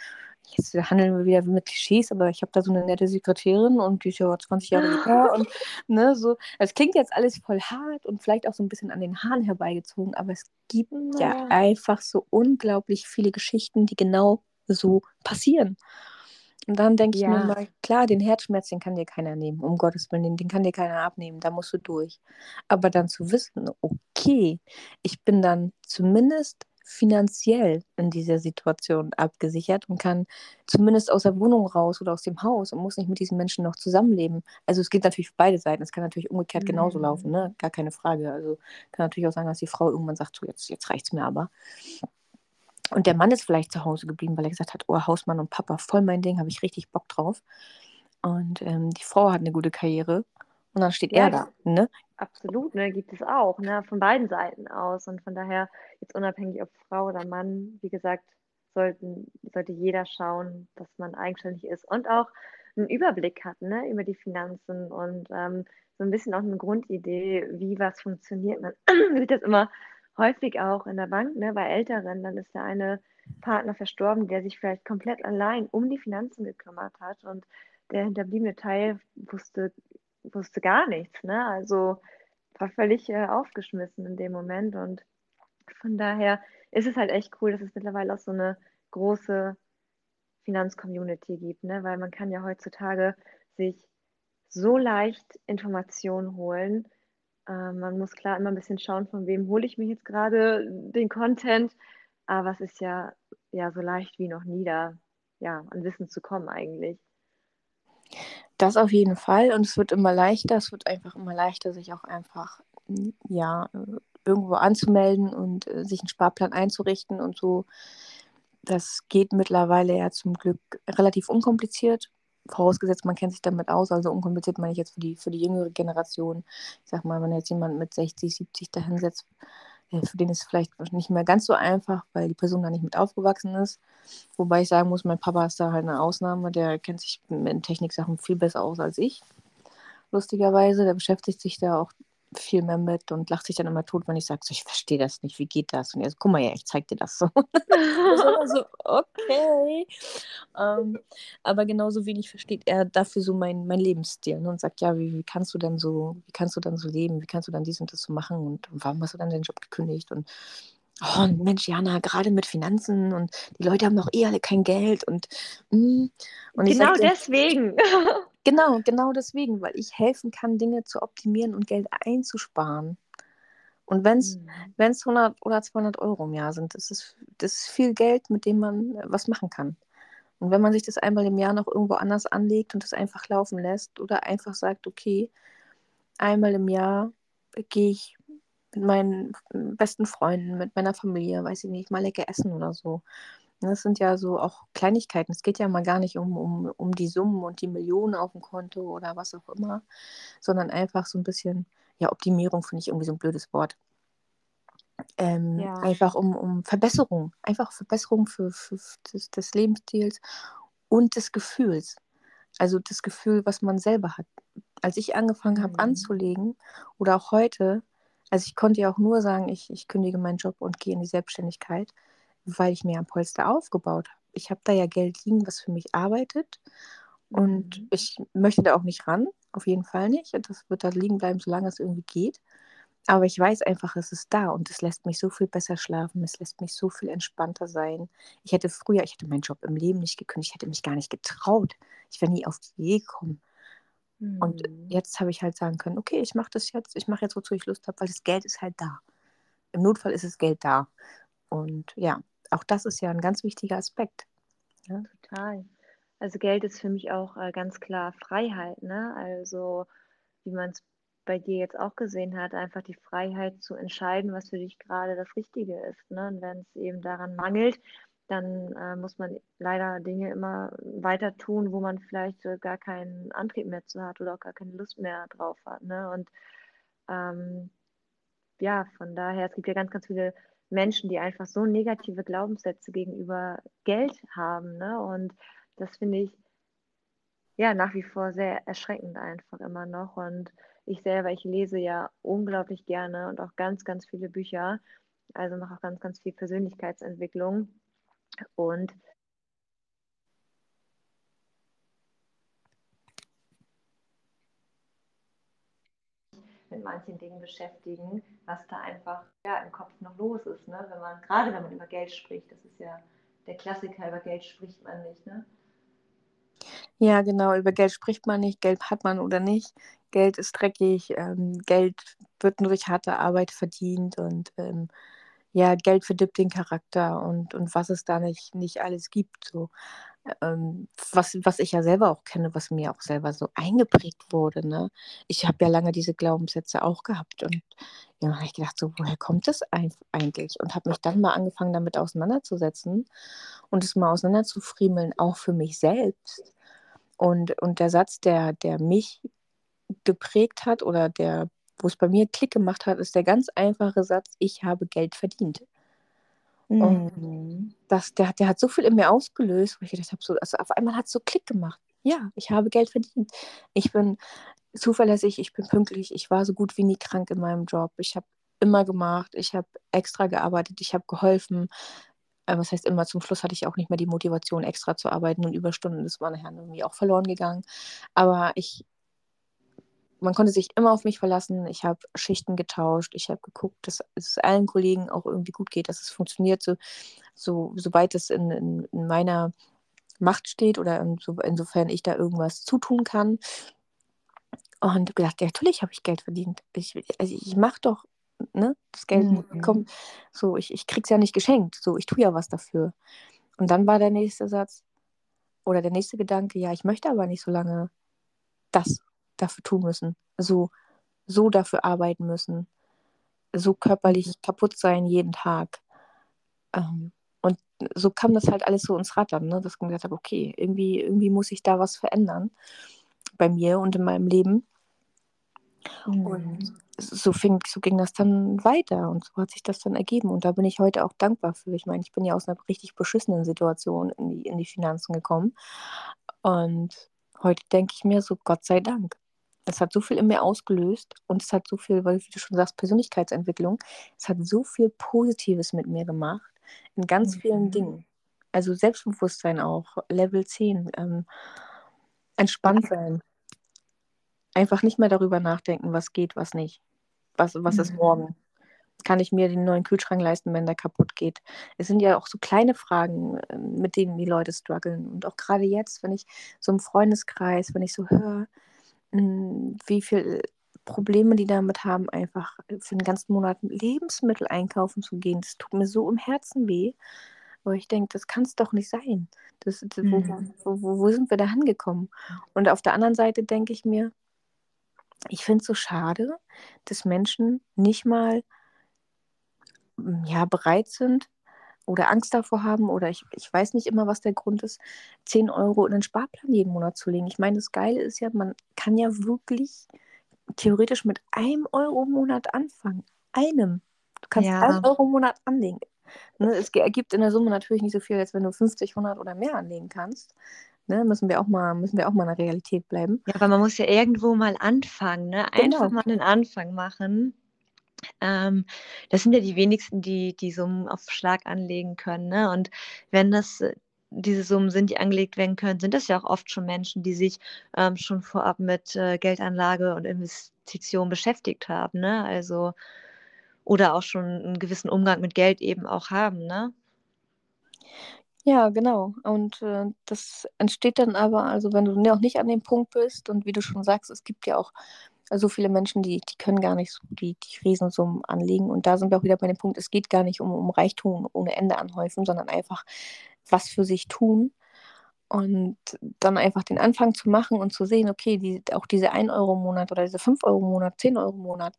jetzt handeln wir wieder mit Klischees, aber ich habe da so eine nette Sekretärin und die ist ja 20 Jahre jünger und ne, so. Es klingt jetzt alles voll hart und vielleicht auch so ein bisschen an den Haaren herbeigezogen, aber es gibt ja, ja einfach so unglaublich viele Geschichten, die genau so passieren. Und dann denke ja. ich mir mal, klar, den Herzschmerz, den kann dir keiner nehmen, um Gottes Willen, den, den kann dir keiner abnehmen, da musst du durch. Aber dann zu wissen, okay, ich bin dann zumindest finanziell in dieser Situation abgesichert und kann zumindest aus der Wohnung raus oder aus dem Haus und muss nicht mit diesen Menschen noch zusammenleben. Also es geht natürlich für beide Seiten. Es kann natürlich umgekehrt mhm. genauso laufen, ne? Gar keine Frage. Also kann natürlich auch sein, dass die Frau irgendwann sagt, so jetzt, jetzt reicht es mir aber. Und der Mann ist vielleicht zu Hause geblieben, weil er gesagt hat, oh, Hausmann und Papa, voll mein Ding, habe ich richtig Bock drauf. Und ähm, die Frau hat eine gute Karriere und dann steht ja, er da. Ne? Absolut, ne, gibt es auch, ne, von beiden Seiten aus. Und von daher, jetzt unabhängig ob Frau oder Mann, wie gesagt, sollten, sollte jeder schauen, dass man eigenständig ist und auch einen Überblick hat ne, über die Finanzen und ähm, so ein bisschen auch eine Grundidee, wie was funktioniert. Man sieht das immer häufig auch in der Bank, ne, bei Älteren, dann ist der eine Partner verstorben, der sich vielleicht komplett allein um die Finanzen gekümmert hat und der hinterbliebene Teil wusste, wusste gar nichts, ne? Also war völlig äh, aufgeschmissen in dem Moment und von daher ist es halt echt cool, dass es mittlerweile auch so eine große Finanzcommunity gibt, ne? Weil man kann ja heutzutage sich so leicht Informationen holen, äh, man muss klar immer ein bisschen schauen, von wem hole ich mir jetzt gerade den Content. Aber es ist ja, ja so leicht wie noch nie da, ja, an Wissen zu kommen eigentlich. Das auf jeden Fall. Und es wird immer leichter. Es wird einfach immer leichter, sich auch einfach, ja, irgendwo anzumelden und äh, sich einen Sparplan einzurichten und so. Das geht mittlerweile ja zum Glück relativ unkompliziert vorausgesetzt, man kennt sich damit aus, also unkompliziert meine ich jetzt für die, für die jüngere Generation. Ich sag mal, wenn jetzt jemand mit 60, 70 da hinsetzt, äh, für den ist es vielleicht nicht mehr ganz so einfach, weil die Person da nicht mit aufgewachsen ist. Wobei ich sagen muss, mein Papa ist da halt eine Ausnahme, der kennt sich mit Techniksachen viel besser aus als ich. Lustigerweise, der beschäftigt sich da auch viel mehr mit und lacht sich dann immer tot, wenn ich sage, so, ich verstehe das nicht, wie geht das? Und er so, guck mal ja, ich zeig dir das so. so okay. Ähm, aber genauso wenig versteht er dafür so mein, mein Lebensstil ne? und sagt, ja, wie, wie kannst du denn so, wie kannst du dann so leben, wie kannst du dann dies und das so machen und, und warum hast du dann den Job gekündigt und oh Mensch, Jana, gerade mit Finanzen und die Leute haben doch eh alle kein Geld und, mm. und genau sagte, deswegen. Genau, genau deswegen, weil ich helfen kann, Dinge zu optimieren und Geld einzusparen. Und wenn es mhm. 100 oder 200 Euro im Jahr sind, das ist, das ist viel Geld, mit dem man äh, was machen kann. Und wenn man sich das einmal im Jahr noch irgendwo anders anlegt und das einfach laufen lässt oder einfach sagt, okay, einmal im Jahr gehe ich mit meinen besten Freunden, mit meiner Familie, weiß ich nicht, mal lecker essen oder so. Das sind ja so auch Kleinigkeiten. Es geht ja mal gar nicht um, um, um die Summen und die Millionen auf dem Konto oder was auch immer, sondern einfach so ein bisschen, ja, Optimierung finde ich irgendwie so ein blödes Wort. Ähm, ja. Einfach um, um Verbesserung, einfach Verbesserung für, für, für des, des Lebensstils und des Gefühls. Also das Gefühl, was man selber hat. Als ich angefangen habe mhm. anzulegen oder auch heute, also ich konnte ja auch nur sagen, ich, ich kündige meinen Job und gehe in die Selbstständigkeit weil ich mir ein Polster aufgebaut habe. Ich habe da ja Geld liegen, was für mich arbeitet. Und mhm. ich möchte da auch nicht ran, auf jeden Fall nicht. Das wird da liegen bleiben, solange es irgendwie geht. Aber ich weiß einfach, es ist da und es lässt mich so viel besser schlafen, es lässt mich so viel entspannter sein. Ich hätte früher, ich hätte meinen Job im Leben nicht gekündigt, ich hätte mich gar nicht getraut. Ich wäre nie auf die Idee gekommen. Mhm. Und jetzt habe ich halt sagen können, okay, ich mache das jetzt, ich mache jetzt, wozu ich Lust habe, weil das Geld ist halt da. Im Notfall ist das Geld da. Und ja, auch das ist ja ein ganz wichtiger Aspekt. Ja. Total. Also Geld ist für mich auch äh, ganz klar Freiheit, ne? Also wie man es bei dir jetzt auch gesehen hat, einfach die Freiheit zu entscheiden, was für dich gerade das Richtige ist. Ne? Und wenn es eben daran mangelt, dann äh, muss man leider Dinge immer weiter tun, wo man vielleicht äh, gar keinen Antrieb mehr zu hat oder auch gar keine Lust mehr drauf hat. Ne? Und ähm, ja, von daher, es gibt ja ganz, ganz viele Menschen, die einfach so negative Glaubenssätze gegenüber Geld haben. Ne? Und das finde ich ja nach wie vor sehr erschreckend einfach immer noch. Und ich selber, ich lese ja unglaublich gerne und auch ganz, ganz viele Bücher. Also mache auch ganz, ganz viel Persönlichkeitsentwicklung. Und mit manchen Dingen beschäftigen, was da einfach ja, im Kopf noch los ist. Ne? Wenn man, gerade wenn man über Geld spricht, das ist ja der Klassiker, über Geld spricht man nicht. Ne? Ja, genau, über Geld spricht man nicht, Geld hat man oder nicht. Geld ist dreckig, ähm, Geld wird nur durch harte Arbeit verdient und ähm, ja, Geld verdirbt den Charakter und, und was es da nicht, nicht alles gibt. So. Ähm, was, was ich ja selber auch kenne, was mir auch selber so eingeprägt wurde. Ne? Ich habe ja lange diese Glaubenssätze auch gehabt und ja, habe ich gedacht, so, woher kommt das eigentlich? Und habe mich dann mal angefangen, damit auseinanderzusetzen und es mal auseinanderzufriemeln, auch für mich selbst. Und, und der Satz, der, der mich geprägt hat oder der wo es bei mir Klick gemacht hat, ist der ganz einfache Satz, ich habe Geld verdient. Mhm. Und das, der, der hat so viel in mir ausgelöst, wo ich gedacht habe, so, also auf einmal hat es so Klick gemacht. Ja, ich habe Geld verdient. Ich bin zuverlässig, ich bin pünktlich, ich war so gut wie nie krank in meinem Job. Ich habe immer gemacht, ich habe extra gearbeitet, ich habe geholfen. Äh, was heißt immer, zum Schluss hatte ich auch nicht mehr die Motivation, extra zu arbeiten und Überstunden, das war nachher irgendwie auch verloren gegangen. Aber ich, man konnte sich immer auf mich verlassen. Ich habe Schichten getauscht. Ich habe geguckt, dass es allen Kollegen auch irgendwie gut geht, dass es funktioniert, so, so, soweit es in, in, in meiner Macht steht oder in, so, insofern ich da irgendwas zutun kann. Und gedacht, ja, natürlich habe ich Geld verdient. Ich, also ich mache doch, ne, das Geld mhm. kommt, so, ich, ich krieg's ja nicht geschenkt. So, ich tue ja was dafür. Und dann war der nächste Satz oder der nächste Gedanke, ja, ich möchte aber nicht so lange das dafür tun müssen, so, so dafür arbeiten müssen, so körperlich kaputt sein jeden Tag. Ähm, und so kam das halt alles so ins Rattern, ne? dass ich gesagt habe, okay, irgendwie, irgendwie muss ich da was verändern bei mir und in meinem Leben. Mhm. Und so, fing, so ging das dann weiter und so hat sich das dann ergeben. Und da bin ich heute auch dankbar für. Ich meine, ich bin ja aus einer richtig beschissenen Situation in die, in die Finanzen gekommen. Und heute denke ich mir so, Gott sei Dank. Es hat so viel in mir ausgelöst und es hat so viel, weil wie du schon sagst, Persönlichkeitsentwicklung, es hat so viel Positives mit mir gemacht in ganz mhm. vielen Dingen. Also Selbstbewusstsein auch, Level 10, ähm, entspannt sein. Einfach nicht mehr darüber nachdenken, was geht, was nicht. Was, was mhm. ist morgen? Kann ich mir den neuen Kühlschrank leisten, wenn der kaputt geht? Es sind ja auch so kleine Fragen, äh, mit denen die Leute strugglen. Und auch gerade jetzt, wenn ich so im Freundeskreis, wenn ich so höre, wie viele Probleme die damit haben, einfach für den ganzen Monat Lebensmittel einkaufen zu gehen. Das tut mir so im Herzen weh. Wo ich denke, das kann es doch nicht sein. Das, das, wo, mhm. wo, wo, wo, sind wir da hingekommen? Und auf der anderen Seite denke ich mir, ich finde es so schade, dass Menschen nicht mal ja, bereit sind, oder Angst davor haben oder ich, ich weiß nicht immer, was der Grund ist, 10 Euro in den Sparplan jeden Monat zu legen. Ich meine, das Geile ist ja, man kann ja wirklich theoretisch mit einem Euro im Monat anfangen. Einem. Du kannst ja. einen Euro im Monat anlegen. Ne, es ergibt in der Summe natürlich nicht so viel, als wenn du 50, 100 oder mehr anlegen kannst. Ne, müssen wir auch mal, müssen wir auch mal in der Realität bleiben. Ja, aber man muss ja irgendwo mal anfangen, ne? Einfach genau. mal einen Anfang machen. Ähm, das sind ja die wenigsten, die die Summen auf Schlag anlegen können. Ne? Und wenn das äh, diese Summen sind, die angelegt werden können, sind das ja auch oft schon Menschen, die sich ähm, schon vorab mit äh, Geldanlage und Investition beschäftigt haben. Ne? Also oder auch schon einen gewissen Umgang mit Geld eben auch haben. Ne? Ja, genau. Und äh, das entsteht dann aber, also wenn du noch nicht an dem Punkt bist und wie du schon sagst, es gibt ja auch so viele Menschen, die, die können gar nicht die, die Riesensummen anlegen. Und da sind wir auch wieder bei dem Punkt, es geht gar nicht um, um Reichtum ohne Ende anhäufen, sondern einfach was für sich tun. Und dann einfach den Anfang zu machen und zu sehen, okay, die, auch diese 1 Euro im Monat oder diese 5 Euro im Monat, 10 Euro im Monat,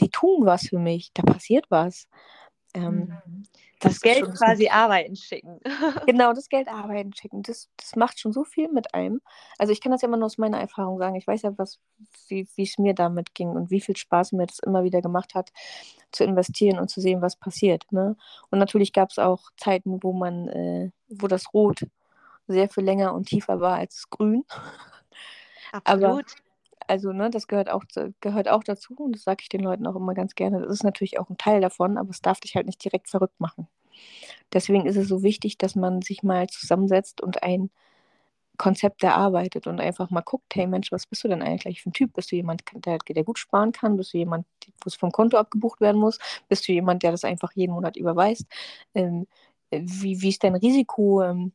die tun was für mich, da passiert was. Ähm, mhm. das, das Geld quasi arbeiten schicken. genau, das Geld arbeiten schicken. Das, das macht schon so viel mit einem. Also ich kann das ja immer nur aus meiner Erfahrung sagen. Ich weiß ja, was, wie es mir damit ging und wie viel Spaß mir das immer wieder gemacht hat, zu investieren und zu sehen, was passiert. Ne? Und natürlich gab es auch Zeiten, wo man, äh, wo das Rot sehr viel länger und tiefer war als Grün. Absolut. Aber also, ne, das gehört auch, gehört auch dazu und das sage ich den Leuten auch immer ganz gerne. Das ist natürlich auch ein Teil davon, aber es darf dich halt nicht direkt verrückt machen. Deswegen ist es so wichtig, dass man sich mal zusammensetzt und ein Konzept erarbeitet und einfach mal guckt, hey Mensch, was bist du denn eigentlich für ein Typ? Bist du jemand, der, der gut sparen kann? Bist du jemand, wo es vom Konto abgebucht werden muss? Bist du jemand, der das einfach jeden Monat überweist? Ähm, wie, wie ist dein Risiko? Ähm,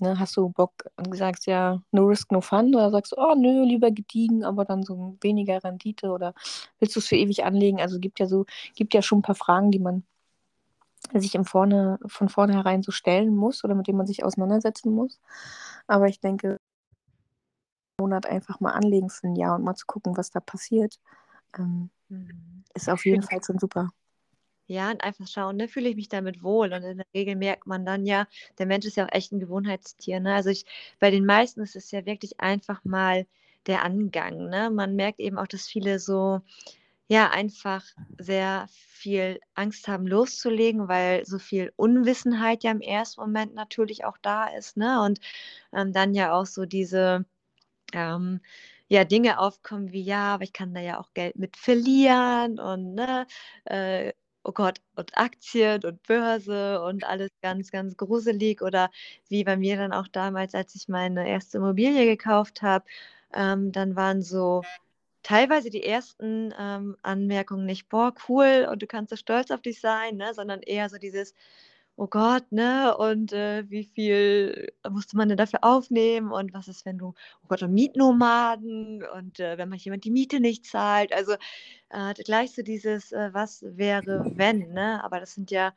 Ne, hast du Bock und sagst ja, no risk, no fun? Oder sagst du, oh nö, lieber gediegen, aber dann so weniger Rendite? Oder willst du es für ewig anlegen? Also gibt ja so, gibt ja schon ein paar Fragen, die man sich im Vorne, von vornherein so stellen muss oder mit denen man sich auseinandersetzen muss. Aber ich denke, einen Monat einfach mal anlegen für ein Jahr und mal zu gucken, was da passiert, ähm, mhm. ist auf jeden Fall schon super. Ja, und einfach schauen, ne, fühle ich mich damit wohl? Und in der Regel merkt man dann ja, der Mensch ist ja auch echt ein Gewohnheitstier. Ne? Also ich, bei den meisten ist es ja wirklich einfach mal der Angang. Ne? Man merkt eben auch, dass viele so, ja, einfach sehr viel Angst haben, loszulegen, weil so viel Unwissenheit ja im ersten Moment natürlich auch da ist. Ne? Und ähm, dann ja auch so diese, ähm, ja, Dinge aufkommen wie, ja, aber ich kann da ja auch Geld mit verlieren und ne, äh, oh Gott, und Aktien und Börse und alles ganz, ganz gruselig. Oder wie bei mir dann auch damals, als ich meine erste Immobilie gekauft habe, ähm, dann waren so teilweise die ersten ähm, Anmerkungen nicht, boah, cool und du kannst so stolz auf dich sein, ne? sondern eher so dieses, oh Gott, ne? Und äh, wie viel musste man denn dafür aufnehmen? Und was ist, wenn du, oh Gott, und Mietnomaden und äh, wenn man jemand die Miete nicht zahlt? Also äh, gleich so dieses, äh, was wäre, wenn, ne? Aber das sind ja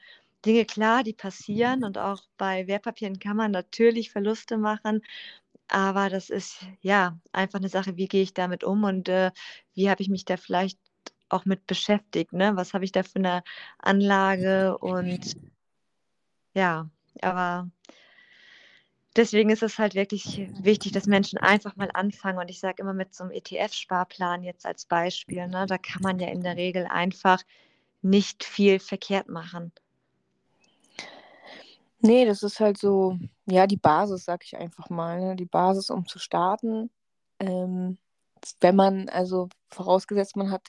Dinge, klar, die passieren und auch bei Wertpapieren kann man natürlich Verluste machen. Aber das ist ja einfach eine Sache, wie gehe ich damit um und äh, wie habe ich mich da vielleicht auch mit beschäftigt, ne? Was habe ich da für eine Anlage und ja, aber deswegen ist es halt wirklich wichtig, dass Menschen einfach mal anfangen. Und ich sage immer mit so einem ETF-Sparplan jetzt als Beispiel, ne, da kann man ja in der Regel einfach nicht viel verkehrt machen. Nee, das ist halt so, ja, die Basis, sag ich einfach mal. Ne? Die Basis, um zu starten. Ähm, wenn man, also vorausgesetzt, man hat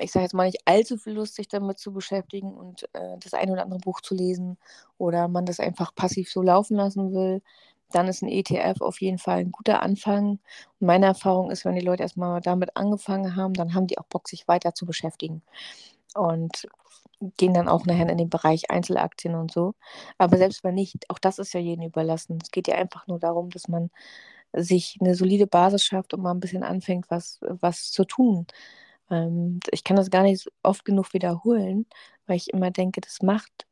ich sage jetzt mal, nicht allzu viel Lust, sich damit zu beschäftigen und äh, das eine oder andere Buch zu lesen oder man das einfach passiv so laufen lassen will, dann ist ein ETF auf jeden Fall ein guter Anfang. Und meine Erfahrung ist, wenn die Leute erstmal damit angefangen haben, dann haben die auch Bock, sich weiter zu beschäftigen. Und gehen dann auch nachher in den Bereich Einzelaktien und so. Aber selbst wenn nicht, auch das ist ja jedem überlassen. Es geht ja einfach nur darum, dass man sich eine solide Basis schafft und mal ein bisschen anfängt, was, was zu tun. Ähm, ich kann das gar nicht oft genug wiederholen, weil ich immer denke, das macht,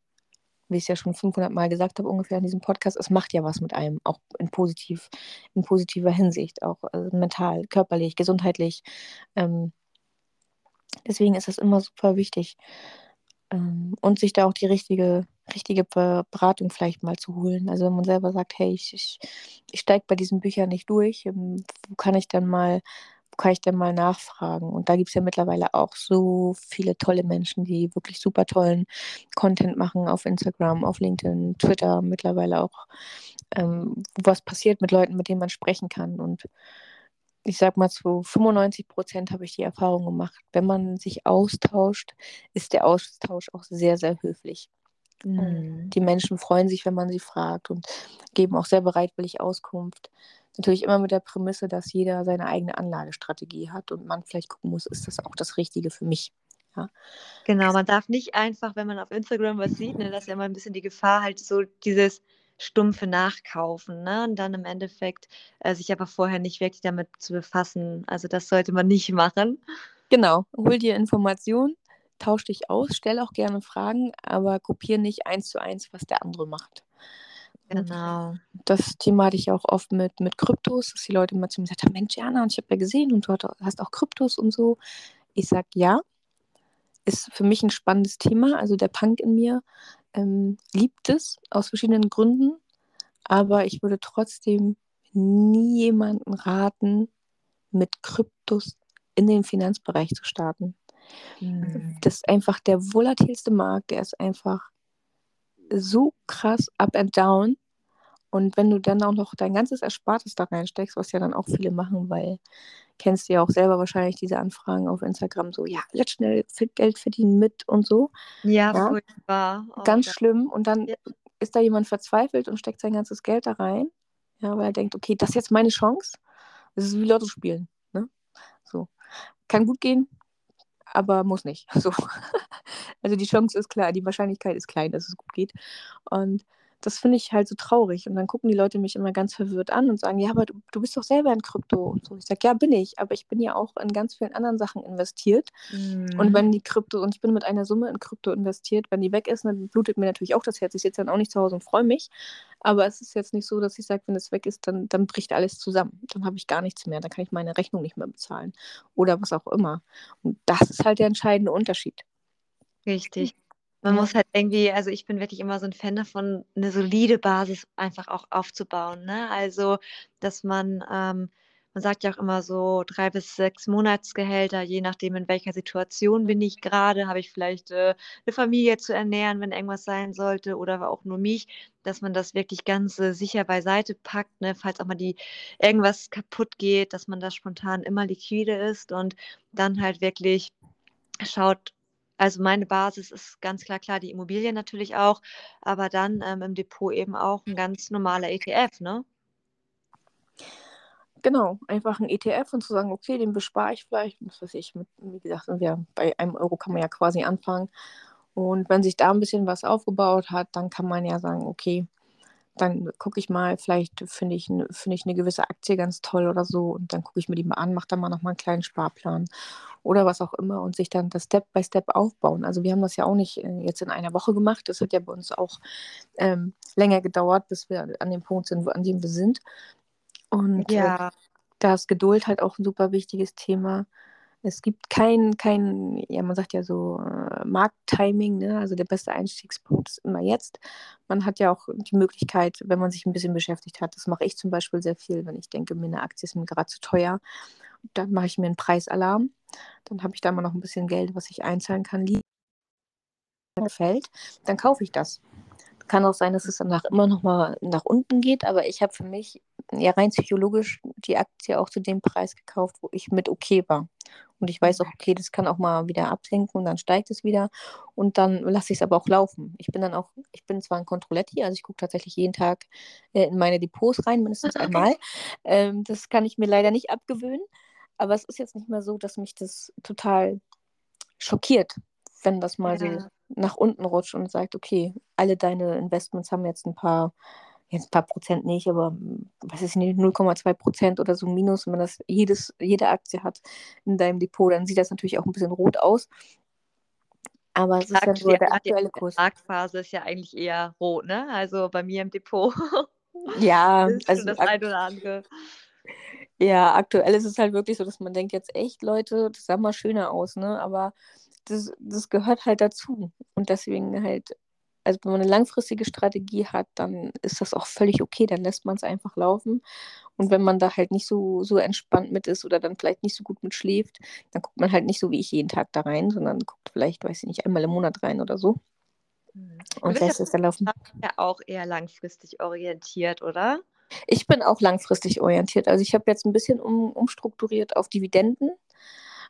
wie ich es ja schon 500 Mal gesagt habe, ungefähr in diesem Podcast, es macht ja was mit einem, auch in, positiv, in positiver Hinsicht, auch also mental, körperlich, gesundheitlich. Ähm, deswegen ist es immer super wichtig. Ähm, und sich da auch die richtige, richtige Beratung vielleicht mal zu holen. Also wenn man selber sagt, hey, ich, ich, ich steige bei diesen Büchern nicht durch, wo kann ich dann mal kann ich denn mal nachfragen? Und da gibt es ja mittlerweile auch so viele tolle Menschen, die wirklich super tollen Content machen auf Instagram, auf LinkedIn, Twitter, mittlerweile auch, ähm, was passiert mit Leuten, mit denen man sprechen kann. Und ich sag mal, zu 95 Prozent habe ich die Erfahrung gemacht, wenn man sich austauscht, ist der Austausch auch sehr, sehr höflich. Mhm. Die Menschen freuen sich, wenn man sie fragt und geben auch sehr bereitwillig Auskunft. Natürlich immer mit der Prämisse, dass jeder seine eigene Anlagestrategie hat und man vielleicht gucken muss, ist das auch das Richtige für mich. Ja. Genau, man darf nicht einfach, wenn man auf Instagram was sieht, ne, das ist ja immer ein bisschen die Gefahr, halt so dieses stumpfe Nachkaufen ne? und dann im Endeffekt äh, sich aber vorher nicht wirklich damit zu befassen. Also das sollte man nicht machen. Genau, hol dir Informationen, tausch dich aus, stell auch gerne Fragen, aber kopiere nicht eins zu eins, was der andere macht Genau. Das Thema hatte ich auch oft mit, mit Kryptos, dass die Leute immer zu mir gesagt haben, Mensch, Jana, und ich habe ja gesehen und du hast auch Kryptos und so. Ich sage, ja, ist für mich ein spannendes Thema. Also der Punk in mir ähm, liebt es aus verschiedenen Gründen, aber ich würde trotzdem nie jemanden raten, mit Kryptos in den Finanzbereich zu starten. Mhm. Das ist einfach der volatilste Markt, der ist einfach so krass up and down. Und wenn du dann auch noch dein ganzes Erspartes da reinsteckst, was ja dann auch viele machen, weil kennst du ja auch selber wahrscheinlich diese Anfragen auf Instagram, so, ja, jetzt schnell Geld verdienen mit und so. Ja, ja. furchtbar. Oh, Ganz ja. schlimm. Und dann ja. ist da jemand verzweifelt und steckt sein ganzes Geld da rein, ja, weil er denkt, okay, das ist jetzt meine Chance. Das ist wie Lotto spielen. Ne? So. Kann gut gehen, aber muss nicht. So. Also die Chance ist klar, die Wahrscheinlichkeit ist klein, dass es gut geht. Und das finde ich halt so traurig. Und dann gucken die Leute mich immer ganz verwirrt an und sagen, ja, aber du, du bist doch selber in Krypto und so. Ich sage, ja, bin ich, aber ich bin ja auch in ganz vielen anderen Sachen investiert. Mhm. Und wenn die Krypto, und ich bin mit einer Summe in Krypto investiert, wenn die weg ist, dann blutet mir natürlich auch das Herz. Ich sitze dann auch nicht zu Hause und freue mich. Aber es ist jetzt nicht so, dass ich sage, wenn es weg ist, dann, dann bricht alles zusammen. Dann habe ich gar nichts mehr. Dann kann ich meine Rechnung nicht mehr bezahlen. Oder was auch immer. Und das ist halt der entscheidende Unterschied. Richtig. Man muss halt irgendwie, also ich bin wirklich immer so ein Fan davon, eine solide Basis einfach auch aufzubauen. Ne? Also, dass man, ähm, man sagt ja auch immer so drei bis sechs Monatsgehälter, je nachdem, in welcher Situation bin ich gerade, habe ich vielleicht äh, eine Familie zu ernähren, wenn irgendwas sein sollte, oder auch nur mich, dass man das wirklich ganz äh, sicher beiseite packt, ne? falls auch mal die irgendwas kaputt geht, dass man das spontan immer liquide ist und dann halt wirklich schaut, also meine Basis ist ganz klar, klar, die Immobilien natürlich auch, aber dann ähm, im Depot eben auch ein ganz normaler ETF, ne? Genau, einfach ein ETF und zu sagen, okay, den bespare ich vielleicht, was weiß ich, mit, wie gesagt, ja, bei einem Euro kann man ja quasi anfangen. Und wenn sich da ein bisschen was aufgebaut hat, dann kann man ja sagen, okay, dann gucke ich mal, vielleicht finde ich, find ich eine gewisse Aktie ganz toll oder so und dann gucke ich mir die mal an, mache da mal nochmal einen kleinen Sparplan oder was auch immer und sich dann das Step by Step aufbauen. Also wir haben das ja auch nicht äh, jetzt in einer Woche gemacht, das hat ja bei uns auch ähm, länger gedauert, bis wir an dem Punkt sind, an dem wir sind. Und äh, ja. äh, da ist Geduld halt auch ein super wichtiges Thema. Es gibt kein, kein, ja, man sagt ja so äh, Markttiming, ne? also der beste Einstiegspunkt ist immer jetzt. Man hat ja auch die Möglichkeit, wenn man sich ein bisschen beschäftigt hat, das mache ich zum Beispiel sehr viel, wenn ich denke, mir eine Aktie ist mir gerade zu teuer, dann mache ich mir einen Preisalarm, dann habe ich da mal noch ein bisschen Geld, was ich einzahlen kann, liegen gefällt, dann kaufe ich das. Kann auch sein, dass es danach immer noch mal nach unten geht, aber ich habe für mich ja rein psychologisch die Aktie auch zu dem Preis gekauft, wo ich mit okay war. Und ich weiß auch, okay, das kann auch mal wieder absenken und dann steigt es wieder und dann lasse ich es aber auch laufen. Ich bin dann auch, ich bin zwar ein Controletti, also ich gucke tatsächlich jeden Tag äh, in meine Depots rein, mindestens einmal. Ähm, das kann ich mir leider nicht abgewöhnen, aber es ist jetzt nicht mehr so, dass mich das total schockiert, wenn das mal ja. so nach unten rutscht und sagt, okay, alle deine Investments haben jetzt ein paar jetzt ein paar Prozent nicht, aber was ist nicht, 0,2 Prozent oder so minus, wenn man das jedes, jede Aktie hat in deinem Depot, dann sieht das natürlich auch ein bisschen rot aus. Aber es ist ja nur der aktuelle Kurs. Die Marktphase ist ja eigentlich eher rot, ne? Also bei mir im Depot. Ja, also das eine oder andere. Ja, aktuell ist es halt wirklich so, dass man denkt jetzt echt, Leute, das sah mal schöner aus, ne? Aber das, das gehört halt dazu. Und deswegen halt also wenn man eine langfristige Strategie hat, dann ist das auch völlig okay, dann lässt man es einfach laufen. Und wenn man da halt nicht so, so entspannt mit ist oder dann vielleicht nicht so gut mit schläft, dann guckt man halt nicht so wie ich jeden Tag da rein, sondern guckt vielleicht, weiß ich nicht, einmal im Monat rein oder so. Mhm. Und lässt es dann laufen. Ja, auch eher langfristig orientiert, oder? Ich bin auch langfristig orientiert. Also ich habe jetzt ein bisschen um, umstrukturiert auf Dividenden.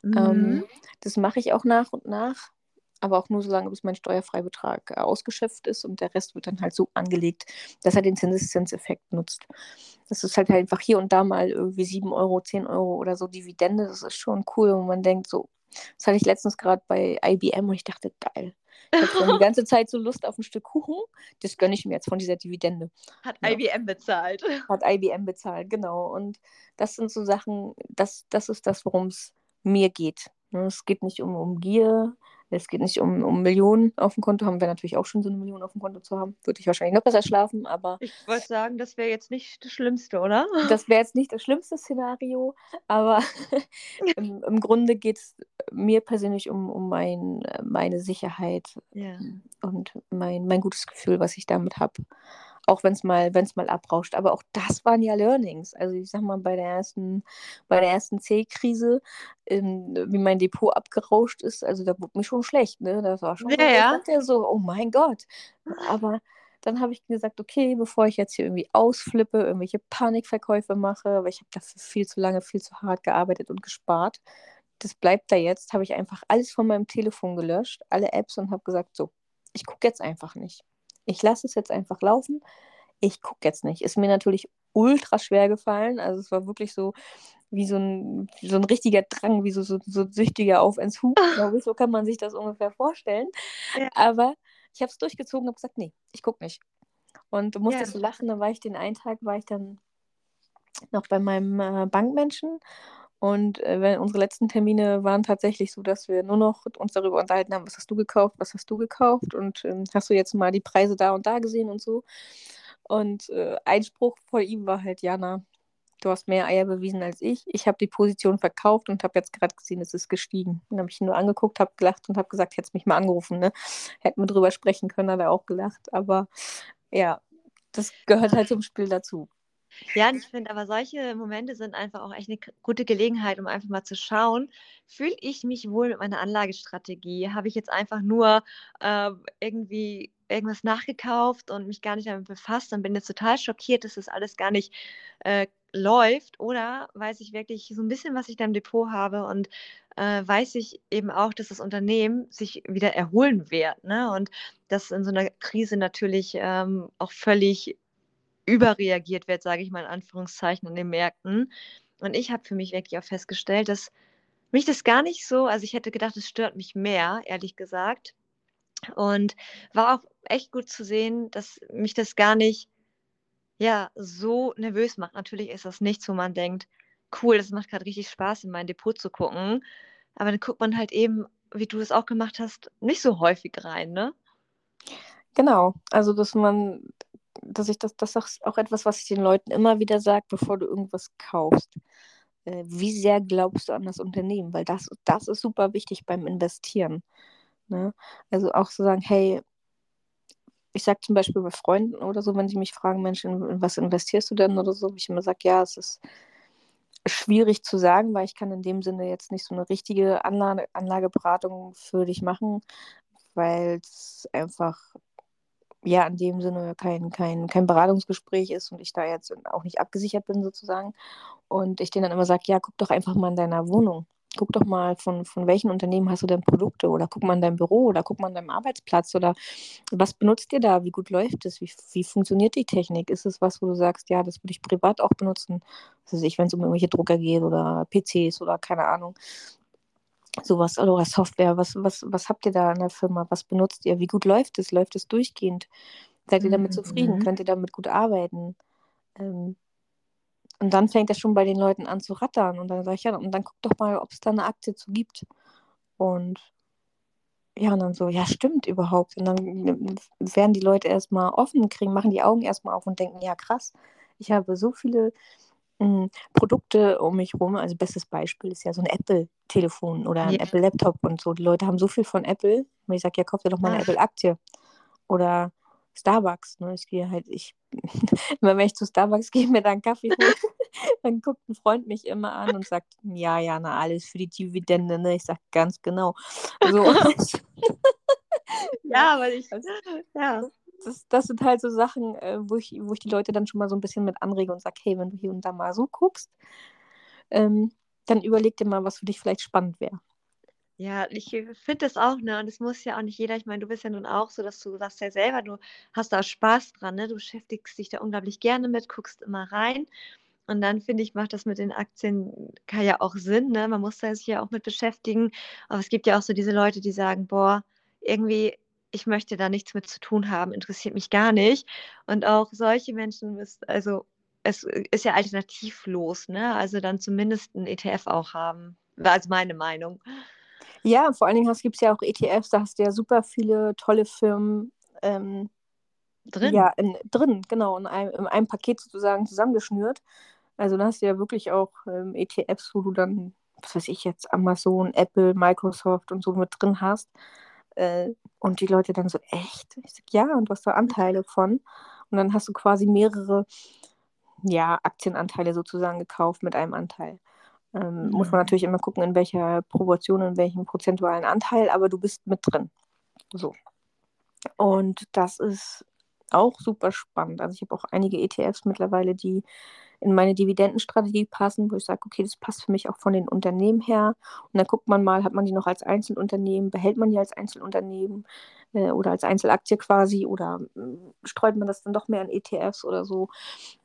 Mhm. Ähm, das mache ich auch nach und nach aber auch nur so lange, bis mein Steuerfreibetrag äh, ausgeschöpft ist und der Rest wird dann halt so angelegt, dass er den Zinseszinseffekt nutzt. Das ist halt einfach hier und da mal irgendwie 7 Euro, 10 Euro oder so Dividende. Das ist schon cool, und man denkt so, das hatte ich letztens gerade bei IBM und ich dachte, geil. Ich schon die ganze Zeit so Lust auf ein Stück Kuchen. Das gönne ich mir jetzt von dieser Dividende. Hat ja. IBM bezahlt. Hat IBM bezahlt, genau. Und das sind so Sachen, das, das ist das, worum es mir geht. Ne, es geht nicht um, um Gier, Es geht nicht um, um Millionen auf dem Konto, haben wir natürlich auch schon so eine Million auf dem Konto zu haben. Würde ich wahrscheinlich noch besser schlafen, aber. Ich wollte sagen, das wäre jetzt nicht das Schlimmste, oder? Das wäre jetzt nicht das schlimmste Szenario, aber im, im, Grunde geht es mir persönlich um, um mein, meine Sicherheit ja. und mein, mein gutes Gefühl, was ich damit habe auch wenn es mal, wenn es mal abrauscht. Aber auch das waren ja Learnings. Also ich sag mal, bei der ersten, bei der ersten C-Krise, wie mein Depot abgerauscht ist, also da wurde mir schon schlecht, ne? Das war schon ja, ja. so, oh mein Gott. Aber dann habe ich gesagt, okay, bevor ich jetzt hier irgendwie ausflippe, irgendwelche Panikverkäufe mache, weil ich habe dafür viel zu lange, viel zu hart gearbeitet und gespart. Das bleibt da jetzt, habe ich einfach alles von meinem Telefon gelöscht, alle Apps und habe gesagt, so, ich gucke jetzt einfach nicht. Ich lasse es jetzt einfach laufen. Ich gucke jetzt nicht. Ist mir natürlich ultra schwer gefallen. Also es war wirklich so wie so ein, so ein richtiger Drang, wie so, so, so süchtiger auf ins ich. So kann man sich das ungefähr vorstellen. Ja. Aber ich habe es durchgezogen und habe gesagt, nee, ich gucke nicht. Und du musstest ja. lachen, da war ich den einen Tag, war ich dann noch bei meinem äh, Bankmenschen und äh, unsere letzten Termine waren tatsächlich so, dass wir nur noch uns darüber unterhalten haben, was hast du gekauft, was hast du gekauft und ähm, hast du jetzt mal die Preise da und da gesehen und so. Und äh, ein Spruch von ihm war halt, Jana, du hast mehr Eier bewiesen als ich. Ich habe die Position verkauft und habe jetzt gerade gesehen, es ist gestiegen. Dann habe ich ihn nur angeguckt, habe gelacht und habe gesagt, hättest mich mal angerufen. Ne? Hätten wir drüber sprechen können, hat er auch gelacht. Aber ja, das gehört halt zum Spiel dazu. Ja, und ich finde aber solche Momente sind einfach auch echt eine gute Gelegenheit, um einfach mal zu schauen, fühle ich mich wohl mit meiner Anlagestrategie? Habe ich jetzt einfach nur äh, irgendwie irgendwas nachgekauft und mich gar nicht damit befasst und bin jetzt total schockiert, dass das alles gar nicht äh, läuft? Oder weiß ich wirklich so ein bisschen, was ich da im Depot habe und äh, weiß ich eben auch, dass das Unternehmen sich wieder erholen wird. Ne? Und das in so einer Krise natürlich ähm, auch völlig überreagiert wird, sage ich mal in Anführungszeichen, an den Märkten. Und ich habe für mich wirklich auch festgestellt, dass mich das gar nicht so, also ich hätte gedacht, es stört mich mehr, ehrlich gesagt. Und war auch echt gut zu sehen, dass mich das gar nicht ja, so nervös macht. Natürlich ist das nichts, wo man denkt, cool, das macht gerade richtig Spaß, in mein Depot zu gucken. Aber dann guckt man halt eben, wie du es auch gemacht hast, nicht so häufig rein, ne? Genau, also dass man dass ich das, das ist auch etwas, was ich den Leuten immer wieder sage, bevor du irgendwas kaufst. Äh, wie sehr glaubst du an das Unternehmen? Weil das, das ist super wichtig beim Investieren. Ne? Also auch zu sagen, hey, ich sage zum Beispiel bei Freunden oder so, wenn sie mich fragen, Mensch, in, in was investierst du denn oder so, ich immer sage, ja, es ist schwierig zu sagen, weil ich kann in dem Sinne jetzt nicht so eine richtige Anlage, Anlageberatung für dich machen, weil es einfach ja in dem Sinne kein, kein, kein Beratungsgespräch ist und ich da jetzt auch nicht abgesichert bin sozusagen. Und ich denen dann immer sage, ja, guck doch einfach mal in deiner Wohnung. Guck doch mal, von, von welchen Unternehmen hast du denn Produkte oder guck mal in deinem Büro oder guck mal in deinem Arbeitsplatz oder was benutzt ihr da? Wie gut läuft es? Wie, wie funktioniert die Technik? Ist es was, wo du sagst, ja, das würde ich privat auch benutzen? Also ich, wenn es um irgendwelche Drucker geht oder PCs oder keine Ahnung sowas oder Software, was, was, was habt ihr da in der Firma? Was benutzt ihr? Wie gut läuft es? Läuft es durchgehend? Seid ihr damit mhm. zufrieden? Könnt ihr damit gut arbeiten? Ähm, und dann fängt das schon bei den Leuten an zu rattern. Und dann sage ich, ja, und dann guck doch mal, ob es da eine Aktie zu gibt. Und ja, und dann so, ja, stimmt überhaupt. Und dann werden die Leute erstmal offen, kriegen, machen die Augen erstmal auf und denken, ja, krass, ich habe so viele hm, Produkte um mich herum, also bestes Beispiel ist ja so ein Apple-Telefon oder ein ja. Apple-Laptop und so. Die Leute haben so viel von Apple, und ich sage, ja, kauf dir doch mal eine Apple-Aktie. Oder Starbucks. Ne? Ich gehe halt, ich, immer wenn ich zu Starbucks gehe, mir dann Kaffee holen, dann guckt ein Freund mich immer an und sagt, ja, ja, na, alles für die Dividende. Ne? Ich sage, ganz genau. So. ja, weil ich, ja das, das sind halt so Sachen, äh, wo, ich, wo ich die Leute dann schon mal so ein bisschen mit anrege und sage, hey, wenn du hier und da mal so guckst, ähm, dann überleg dir mal, was für dich vielleicht spannend wäre. Ja, ich finde das auch, ne? Und es muss ja auch nicht jeder, ich meine, du bist ja nun auch so, dass du sagst ja selber, du hast da Spaß dran, ne? Du beschäftigst dich da unglaublich gerne mit, guckst immer rein. Und dann finde ich, macht das mit den Aktien ja auch Sinn, ne? Man muss da sich ja auch mit beschäftigen. Aber es gibt ja auch so diese Leute, die sagen, boah, irgendwie ich möchte da nichts mit zu tun haben, interessiert mich gar nicht. Und auch solche Menschen, ist, also es ist ja alternativlos, ne? Also dann zumindest ein ETF auch haben. War also meine Meinung. Ja, vor allen Dingen gibt es ja auch ETFs, da hast du ja super viele tolle Firmen ähm, drin. Ja, in, drin, genau, in einem, in einem Paket sozusagen zusammengeschnürt. Also da hast du ja wirklich auch ähm, ETFs, wo du dann, was weiß ich jetzt, Amazon, Apple, Microsoft und so mit drin hast. Äh, und die Leute dann so, echt? Ich sag, ja, und du hast da Anteile von. Und dann hast du quasi mehrere, ja, Aktienanteile sozusagen gekauft mit einem Anteil. Ähm, mhm. Muss man natürlich immer gucken, in welcher Proportion, in welchem prozentualen Anteil, aber du bist mit drin. So. Und das ist auch super spannend. Also ich habe auch einige ETFs mittlerweile, die in meine Dividendenstrategie passen, wo ich sage, okay, das passt für mich auch von den Unternehmen her. Und dann guckt man mal, hat man die noch als Einzelunternehmen, behält man die als Einzelunternehmen äh, oder als Einzelaktie quasi oder äh, streut man das dann doch mehr in ETFs oder so.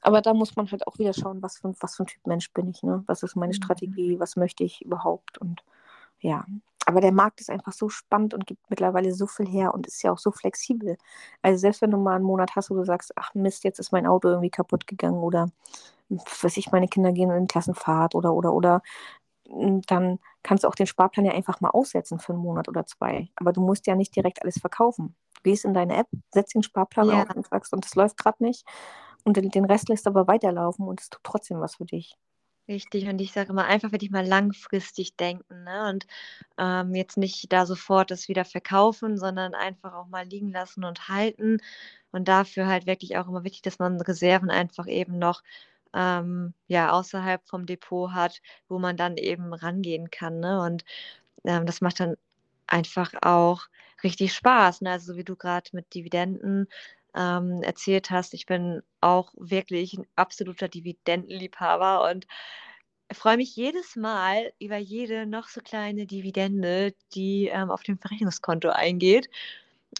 Aber da muss man halt auch wieder schauen, was für, was für ein Typ Mensch bin ich, ne? Was ist meine mhm. Strategie, was möchte ich überhaupt und ja, aber der Markt ist einfach so spannend und gibt mittlerweile so viel her und ist ja auch so flexibel. Also selbst wenn du mal einen Monat hast, wo du sagst, ach Mist, jetzt ist mein Auto irgendwie kaputt gegangen oder weiß ich, meine Kinder gehen in Klassenfahrt oder oder oder hm, dann kannst du auch den Sparplan ja einfach mal aussetzen für einen Monat oder zwei. Aber du musst ja nicht direkt alles verkaufen. Du gehst in deine App, setzt den Sparplan ja. auf und sagst, und das läuft gerade nicht. Und den Rest lässt aber weiterlaufen und es tut trotzdem was für dich. Richtig, und ich sage immer, einfach wirklich mal langfristig denken ne? und ähm, jetzt nicht da sofort das wieder verkaufen, sondern einfach auch mal liegen lassen und halten. Und dafür halt wirklich auch immer wichtig, dass man Reserven einfach eben noch ähm, ja, außerhalb vom Depot hat, wo man dann eben rangehen kann. Ne? Und ähm, das macht dann einfach auch richtig Spaß. Ne? Also so wie du gerade mit Dividenden ähm, erzählt hast. Ich bin auch wirklich ein absoluter Dividendenliebhaber und freue mich jedes Mal über jede noch so kleine Dividende, die ähm, auf dem Verrechnungskonto eingeht.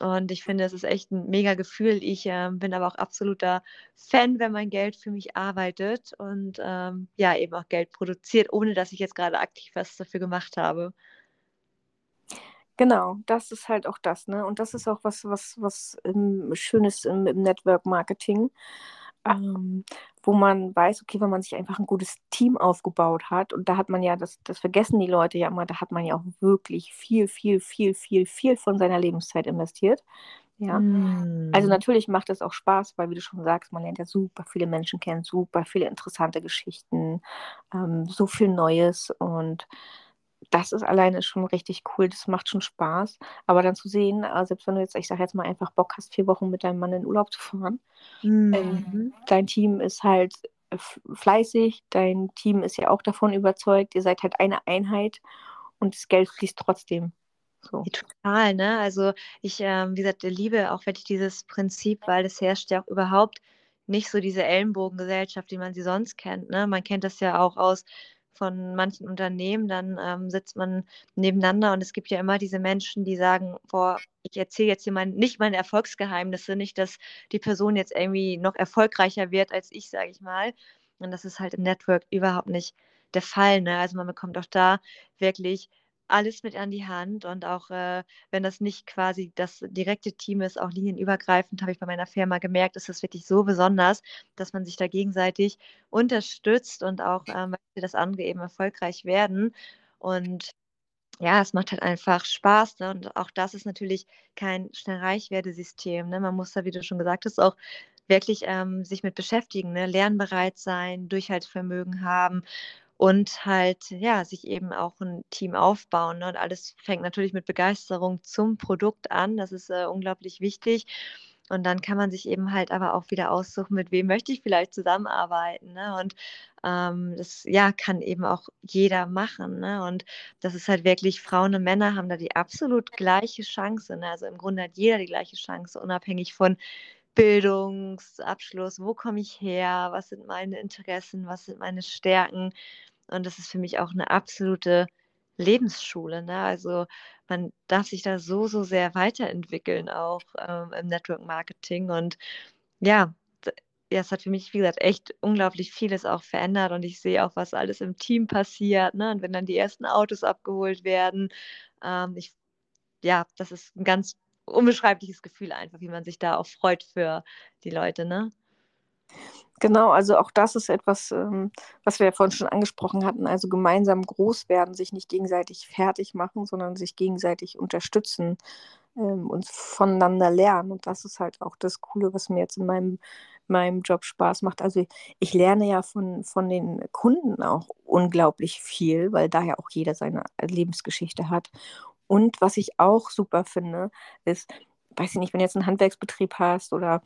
Und ich finde, es ist echt ein mega Gefühl. Ich äh, bin aber auch absoluter Fan, wenn mein Geld für mich arbeitet und ähm, ja, eben auch Geld produziert, ohne dass ich jetzt gerade aktiv was dafür gemacht habe. Genau, das ist halt auch das, ne? Und das ist auch was, was, was ähm, Schönes im, im Network Marketing, ähm, wo man weiß, okay, wenn man sich einfach ein gutes Team aufgebaut hat, und da hat man ja, das, das vergessen die Leute ja immer, da hat man ja auch wirklich viel, viel, viel, viel, viel von seiner Lebenszeit investiert. Ja. Mm. Also natürlich macht es auch Spaß, weil wie du schon sagst, man lernt ja super viele Menschen kennen, super viele interessante Geschichten, ähm, so viel Neues und das ist alleine schon richtig cool, das macht schon Spaß. Aber dann zu sehen, äh, selbst wenn du jetzt, ich sage jetzt mal, einfach Bock hast, vier Wochen mit deinem Mann in Urlaub zu fahren, mhm. ähm, dein Team ist halt fleißig, dein Team ist ja auch davon überzeugt, ihr seid halt eine Einheit und das Geld fließt trotzdem. So. Total, ne? Also ich, ähm, wie gesagt, liebe auch wirklich dieses Prinzip, weil es herrscht ja auch überhaupt nicht so diese Ellenbogengesellschaft, wie man sie sonst kennt. Ne? Man kennt das ja auch aus von manchen Unternehmen, dann ähm, sitzt man nebeneinander und es gibt ja immer diese Menschen, die sagen, boah, ich erzähle jetzt hier mein, nicht meine Erfolgsgeheimnisse, nicht, dass die Person jetzt irgendwie noch erfolgreicher wird als ich, sage ich mal. Und das ist halt im Network überhaupt nicht der Fall. Ne? Also man bekommt auch da wirklich alles mit an die Hand und auch äh, wenn das nicht quasi das direkte Team ist, auch linienübergreifend, habe ich bei meiner Firma gemerkt, ist das wirklich so besonders, dass man sich da gegenseitig unterstützt und auch ähm, möchte, dass andere eben erfolgreich werden. Und ja, es macht halt einfach Spaß. Ne? Und auch das ist natürlich kein schnell reich System. Ne? Man muss da, wie du schon gesagt hast, auch wirklich ähm, sich mit beschäftigen, ne? lernbereit sein, Durchhaltsvermögen haben und halt, ja, sich eben auch ein Team aufbauen. Ne? Und alles fängt natürlich mit Begeisterung zum Produkt an. Das ist äh, unglaublich wichtig. Und dann kann man sich eben halt aber auch wieder aussuchen, mit wem möchte ich vielleicht zusammenarbeiten. Ne? Und ähm, das ja kann eben auch jeder machen. Ne? Und das ist halt wirklich, Frauen und Männer haben da die absolut gleiche Chance. Ne? Also im Grunde hat jeder die gleiche Chance, unabhängig von Bildungsabschluss, wo komme ich her, was sind meine Interessen, was sind meine Stärken. Und das ist für mich auch eine absolute Lebensschule. Ne? Also man darf sich da so, so sehr weiterentwickeln, auch ähm, im Network Marketing. Und ja, ja, es hat für mich, wie gesagt, echt unglaublich vieles auch verändert und ich sehe auch, was alles im Team passiert. Ne? Und wenn dann die ersten Autos abgeholt werden, ähm, ich, ja, das ist ein ganz unbeschreibliches Gefühl einfach, wie man sich da auch freut für die Leute, ne? Genau, also auch das ist etwas, ähm, was wir ja vorhin schon angesprochen hatten. Also gemeinsam groß werden, sich nicht gegenseitig fertig machen, sondern sich gegenseitig unterstützen ähm, und voneinander lernen. Und das ist halt auch das Coole, was mir jetzt in meinem, meinem Job Spaß macht. Also ich lerne ja von, von den Kunden auch unglaublich viel, weil da ja auch jeder seine Lebensgeschichte hat. Und was ich auch super finde, ist, weiß ich nicht, wenn du jetzt einen Handwerksbetrieb hast oder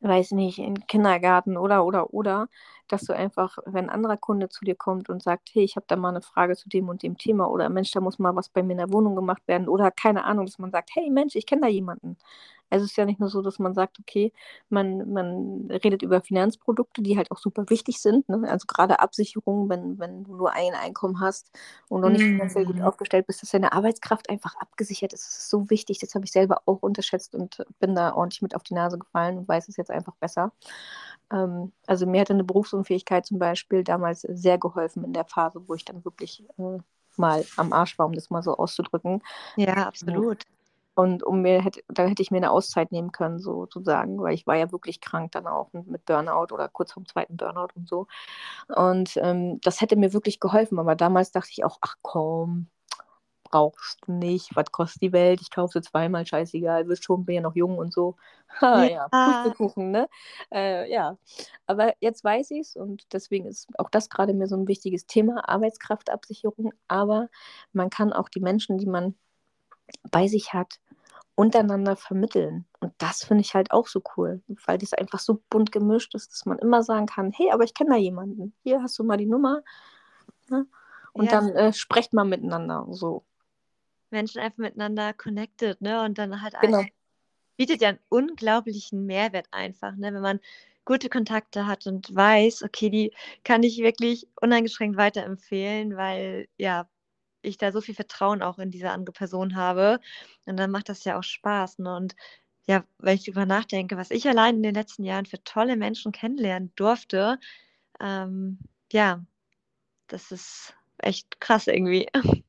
weiß nicht, in Kindergarten oder, oder, oder, dass du einfach, wenn ein anderer Kunde zu dir kommt und sagt, hey, ich habe da mal eine Frage zu dem und dem Thema oder Mensch, da muss mal was bei mir in der Wohnung gemacht werden oder keine Ahnung, dass man sagt, hey Mensch, ich kenne da jemanden. Also es ist ja nicht nur so, dass man sagt, okay, man, man redet über Finanzprodukte, die halt auch super wichtig sind. Ne? Also gerade Absicherung, wenn, wenn du nur ein Einkommen hast und noch nicht mhm. finanziell gut aufgestellt bist, dass deine Arbeitskraft einfach abgesichert ist. Das ist so wichtig. Das habe ich selber auch unterschätzt und bin da ordentlich mit auf die Nase gefallen und weiß es jetzt einfach besser. Ähm, also mir hätte eine Berufsunfähigkeit zum Beispiel damals sehr geholfen in der Phase, wo ich dann wirklich äh, mal am Arsch war, um das mal so auszudrücken. Ja, absolut. Und um mir hätte, dann hätte ich mir eine Auszeit nehmen können, sozusagen, weil ich war ja wirklich krank dann auch mit Burnout oder kurz vorm zweiten Burnout und so. Und ähm, das hätte mir wirklich geholfen. Aber damals dachte ich auch, ach komm, brauchst du nicht, was kostet die Welt? Ich kaufe sie zweimal, scheißegal, wirst schon, bin ja noch jung und so. Ha, ja, ja Pustekuchen, ne? Äh, ja, aber jetzt weiß ich es und deswegen ist auch das gerade mir so ein wichtiges Thema, Arbeitskraftabsicherung. Aber man kann auch die Menschen, die man bei sich hat, untereinander vermitteln. Und das finde ich halt auch so cool, weil das einfach so bunt gemischt ist, dass man immer sagen kann, hey, aber ich kenne da jemanden. Hier hast du mal die Nummer. Ne? Und ja. dann äh, sprecht mal miteinander. So. Menschen einfach miteinander connected, ne? Und dann halt genau. bietet ja einen unglaublichen Mehrwert einfach, ne? Wenn man gute Kontakte hat und weiß, okay, die kann ich wirklich uneingeschränkt weiterempfehlen, weil ja, ich da so viel Vertrauen auch in diese andere Person habe. Und dann macht das ja auch Spaß. Ne? Und ja, wenn ich darüber nachdenke, was ich allein in den letzten Jahren für tolle Menschen kennenlernen durfte, ähm, ja, das ist echt krass irgendwie.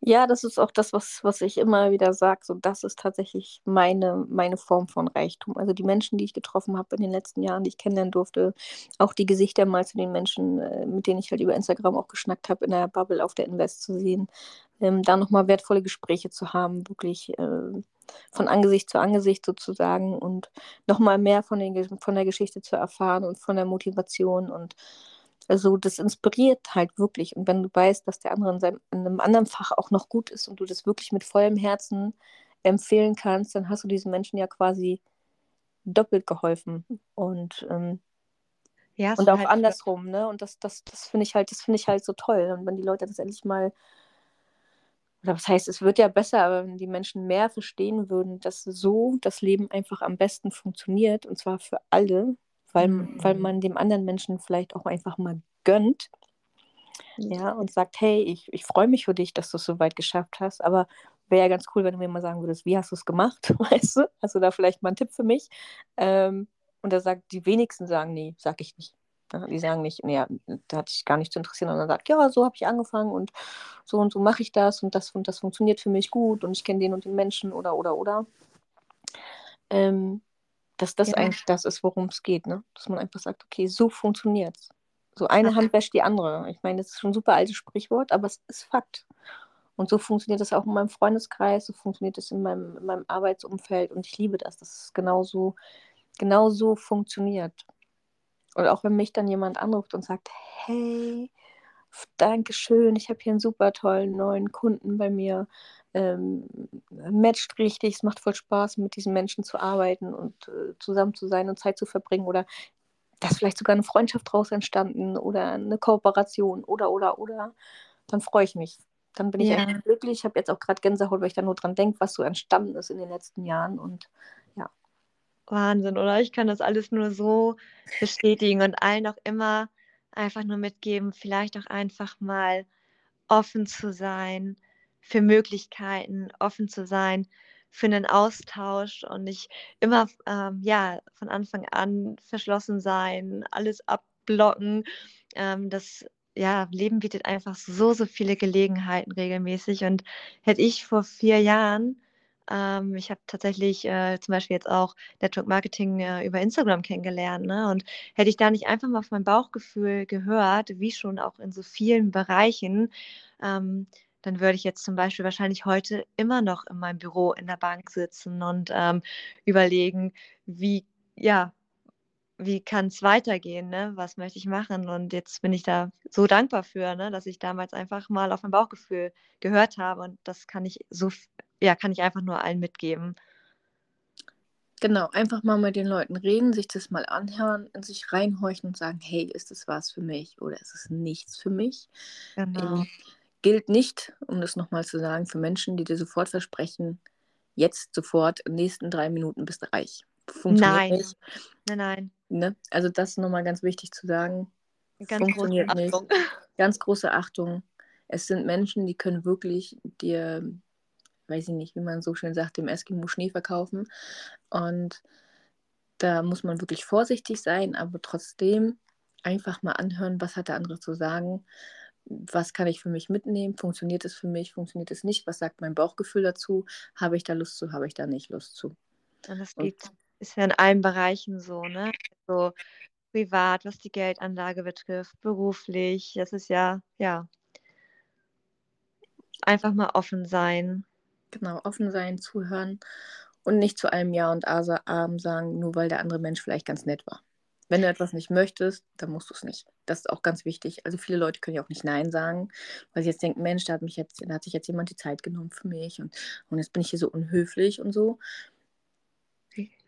Ja, das ist auch das, was, was ich immer wieder sage. So, das ist tatsächlich meine, meine Form von Reichtum. Also die Menschen, die ich getroffen habe in den letzten Jahren, die ich kennenlernen durfte, auch die Gesichter mal zu den Menschen, äh, mit denen ich halt über Instagram auch geschnackt habe, in der Bubble auf der Invest zu sehen, ähm, da nochmal wertvolle Gespräche zu haben, wirklich äh, von Angesicht zu Angesicht sozusagen und nochmal mehr von, den, von der Geschichte zu erfahren und von der Motivation und also das inspiriert halt wirklich. Und wenn du weißt, dass der andere in, seinem, in einem anderen Fach auch noch gut ist und du das wirklich mit vollem Herzen empfehlen kannst, dann hast du diesen Menschen ja quasi doppelt geholfen. Und, ähm, ja, und auch halt andersrum, ne? Und das, das, das finde ich halt, das finde ich halt so toll. Und wenn die Leute das endlich mal, oder was heißt, es wird ja besser, aber wenn die Menschen mehr verstehen würden, dass so das Leben einfach am besten funktioniert, und zwar für alle, weil, mhm. weil man dem anderen Menschen vielleicht auch einfach mal gönnt. Ja, und sagt, hey, ich, ich freue mich für dich, dass du es so weit geschafft hast, aber wäre ja ganz cool, wenn du mir mal sagen würdest, wie hast du es gemacht, weißt du? Hast du da vielleicht mal einen Tipp für mich? Ähm, und da sagt, die wenigsten sagen, nee, sag ich nicht. Die sagen nicht, nee, da hatte ich gar nicht zu interessieren. Und dann sagt, ja, so habe ich angefangen und so und so mache ich das und das und das funktioniert für mich gut und ich kenne den und den Menschen oder oder oder. Ähm, dass das ja. eigentlich das ist, worum es geht, ne? Dass man einfach sagt, okay, so funktioniert es. So eine Ach. Hand wäscht die andere. Ich meine, das ist schon ein super altes Sprichwort, aber es ist Fakt. Und so funktioniert das auch in meinem Freundeskreis, so funktioniert es in meinem, in meinem Arbeitsumfeld und ich liebe das, dass es genauso, genauso funktioniert. Und auch wenn mich dann jemand anruft und sagt, hey, Dankeschön, ich habe hier einen super tollen neuen Kunden bei mir ähm, matcht richtig, es macht voll Spaß, mit diesen Menschen zu arbeiten und äh, zusammen zu sein und Zeit zu verbringen oder da ist vielleicht sogar eine Freundschaft draus entstanden oder eine Kooperation oder oder oder, dann freue ich mich. Dann bin ich ja. echt glücklich. Ich habe jetzt auch gerade Gänsehaut, weil ich da nur dran denke, was so entstanden ist in den letzten Jahren und ja. Wahnsinn, oder? Ich kann das alles nur so bestätigen und allen auch immer einfach nur mitgeben, vielleicht auch einfach mal offen zu sein, für Möglichkeiten, offen zu sein, für einen Austausch und nicht immer ähm, ja, von Anfang an verschlossen sein, alles abblocken. Ähm, das ja, Leben bietet einfach so, so viele Gelegenheiten regelmäßig. Und hätte ich vor vier Jahren Ähm, ich habe tatsächlich äh, zum Beispiel jetzt auch Network Marketing äh, über Instagram kennengelernt. Ne? Und hätte ich da nicht einfach mal auf mein Bauchgefühl gehört, wie schon auch in so vielen Bereichen, ähm, dann würde ich jetzt zum Beispiel wahrscheinlich heute immer noch in meinem Büro in der Bank sitzen und ähm, überlegen, wie, ja, wie kann es weitergehen, ne? Was möchte ich machen? Und jetzt bin ich da so dankbar für, ne? dass ich damals einfach mal auf mein Bauchgefühl gehört habe. Und das kann ich so, ja, kann ich einfach nur allen mitgeben. Genau, einfach mal mit den Leuten reden, sich das mal anhören, in sich reinhorchen und sagen, hey, ist das was für mich oder ist es nichts für mich? Genau. Ähm, gilt nicht, um das nochmal zu sagen, für Menschen, die dir sofort versprechen, jetzt sofort in den nächsten drei Minuten bist du reich. Funktioniert nein. nicht. Nein, nein. Ne? Also das ist nochmal ganz wichtig zu sagen. Ganz Funktioniert große nicht. Ganz große Achtung. Es sind Menschen, die können wirklich dir, weiß ich nicht, wie man so schön sagt, dem Eskimo Schnee verkaufen. Und da muss man wirklich vorsichtig sein, aber trotzdem einfach mal anhören, was hat der andere zu sagen. Was kann ich für mich mitnehmen? Funktioniert es für mich? Funktioniert es nicht? Was sagt mein Bauchgefühl dazu? Habe ich da Lust zu? Habe ich da nicht Lust zu? Und das geht ist ja in allen Bereichen so, ne? So privat, was die Geldanlage betrifft, beruflich. Das ist ja, ja. Einfach mal offen sein. Genau, offen sein, zuhören und nicht zu einem Ja und Arm sagen, nur weil der andere Mensch vielleicht ganz nett war. Wenn du etwas nicht möchtest, dann musst du es nicht. Das ist auch ganz wichtig. Also viele Leute können ja auch nicht Nein sagen, weil sie jetzt denken, Mensch, da hat mich jetzt, da hat sich jetzt jemand die Zeit genommen für mich und, und jetzt bin ich hier so unhöflich und so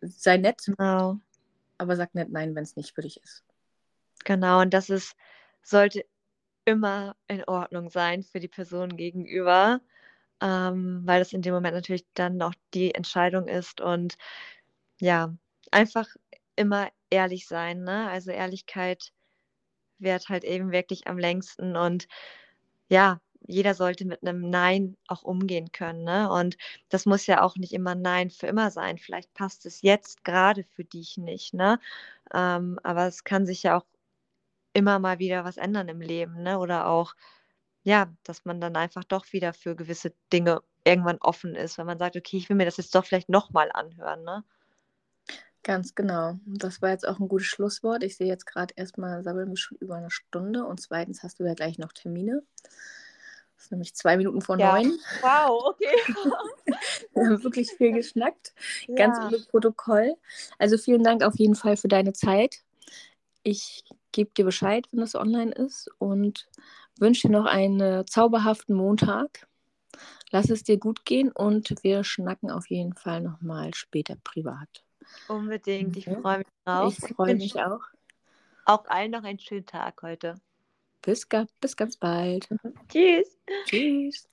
sei nett, genau. aber sag nicht nein, wenn es nicht für dich ist. Genau, und das ist, sollte immer in Ordnung sein für die Person gegenüber, ähm, weil das in dem Moment natürlich dann auch die Entscheidung ist und ja, einfach immer ehrlich sein, ne? Also Ehrlichkeit währt halt eben wirklich am längsten und ja, jeder sollte mit einem Nein auch umgehen können. Ne? Und das muss ja auch nicht immer Nein für immer sein. Vielleicht passt es jetzt gerade für dich nicht. Ne? Ähm, aber es kann sich ja auch immer mal wieder was ändern im Leben. Ne? Oder auch, ja, dass man dann einfach doch wieder für gewisse Dinge irgendwann offen ist, wenn man sagt, okay, ich will mir das jetzt doch vielleicht nochmal anhören. Ne? Ganz genau. Das war jetzt auch ein gutes Schlusswort. Ich sehe jetzt gerade erstmal, sammeln wir schon über eine Stunde und zweitens hast du ja gleich noch Termine. Das ist nämlich zwei Minuten vor ja. neun. Wow, okay. Wir haben wirklich viel geschnackt. Ja. Ganz ohne Protokoll. Also vielen Dank auf jeden Fall für deine Zeit. Ich gebe dir Bescheid, wenn das online ist und wünsche dir noch einen zauberhaften Montag. Lass es dir gut gehen und wir schnacken auf jeden Fall nochmal später privat. Unbedingt, ich freue mich drauf. Ich freue mich auch. Auch allen noch einen schönen Tag heute. Bis, bis ganz bald. Tschüss. Tschüss.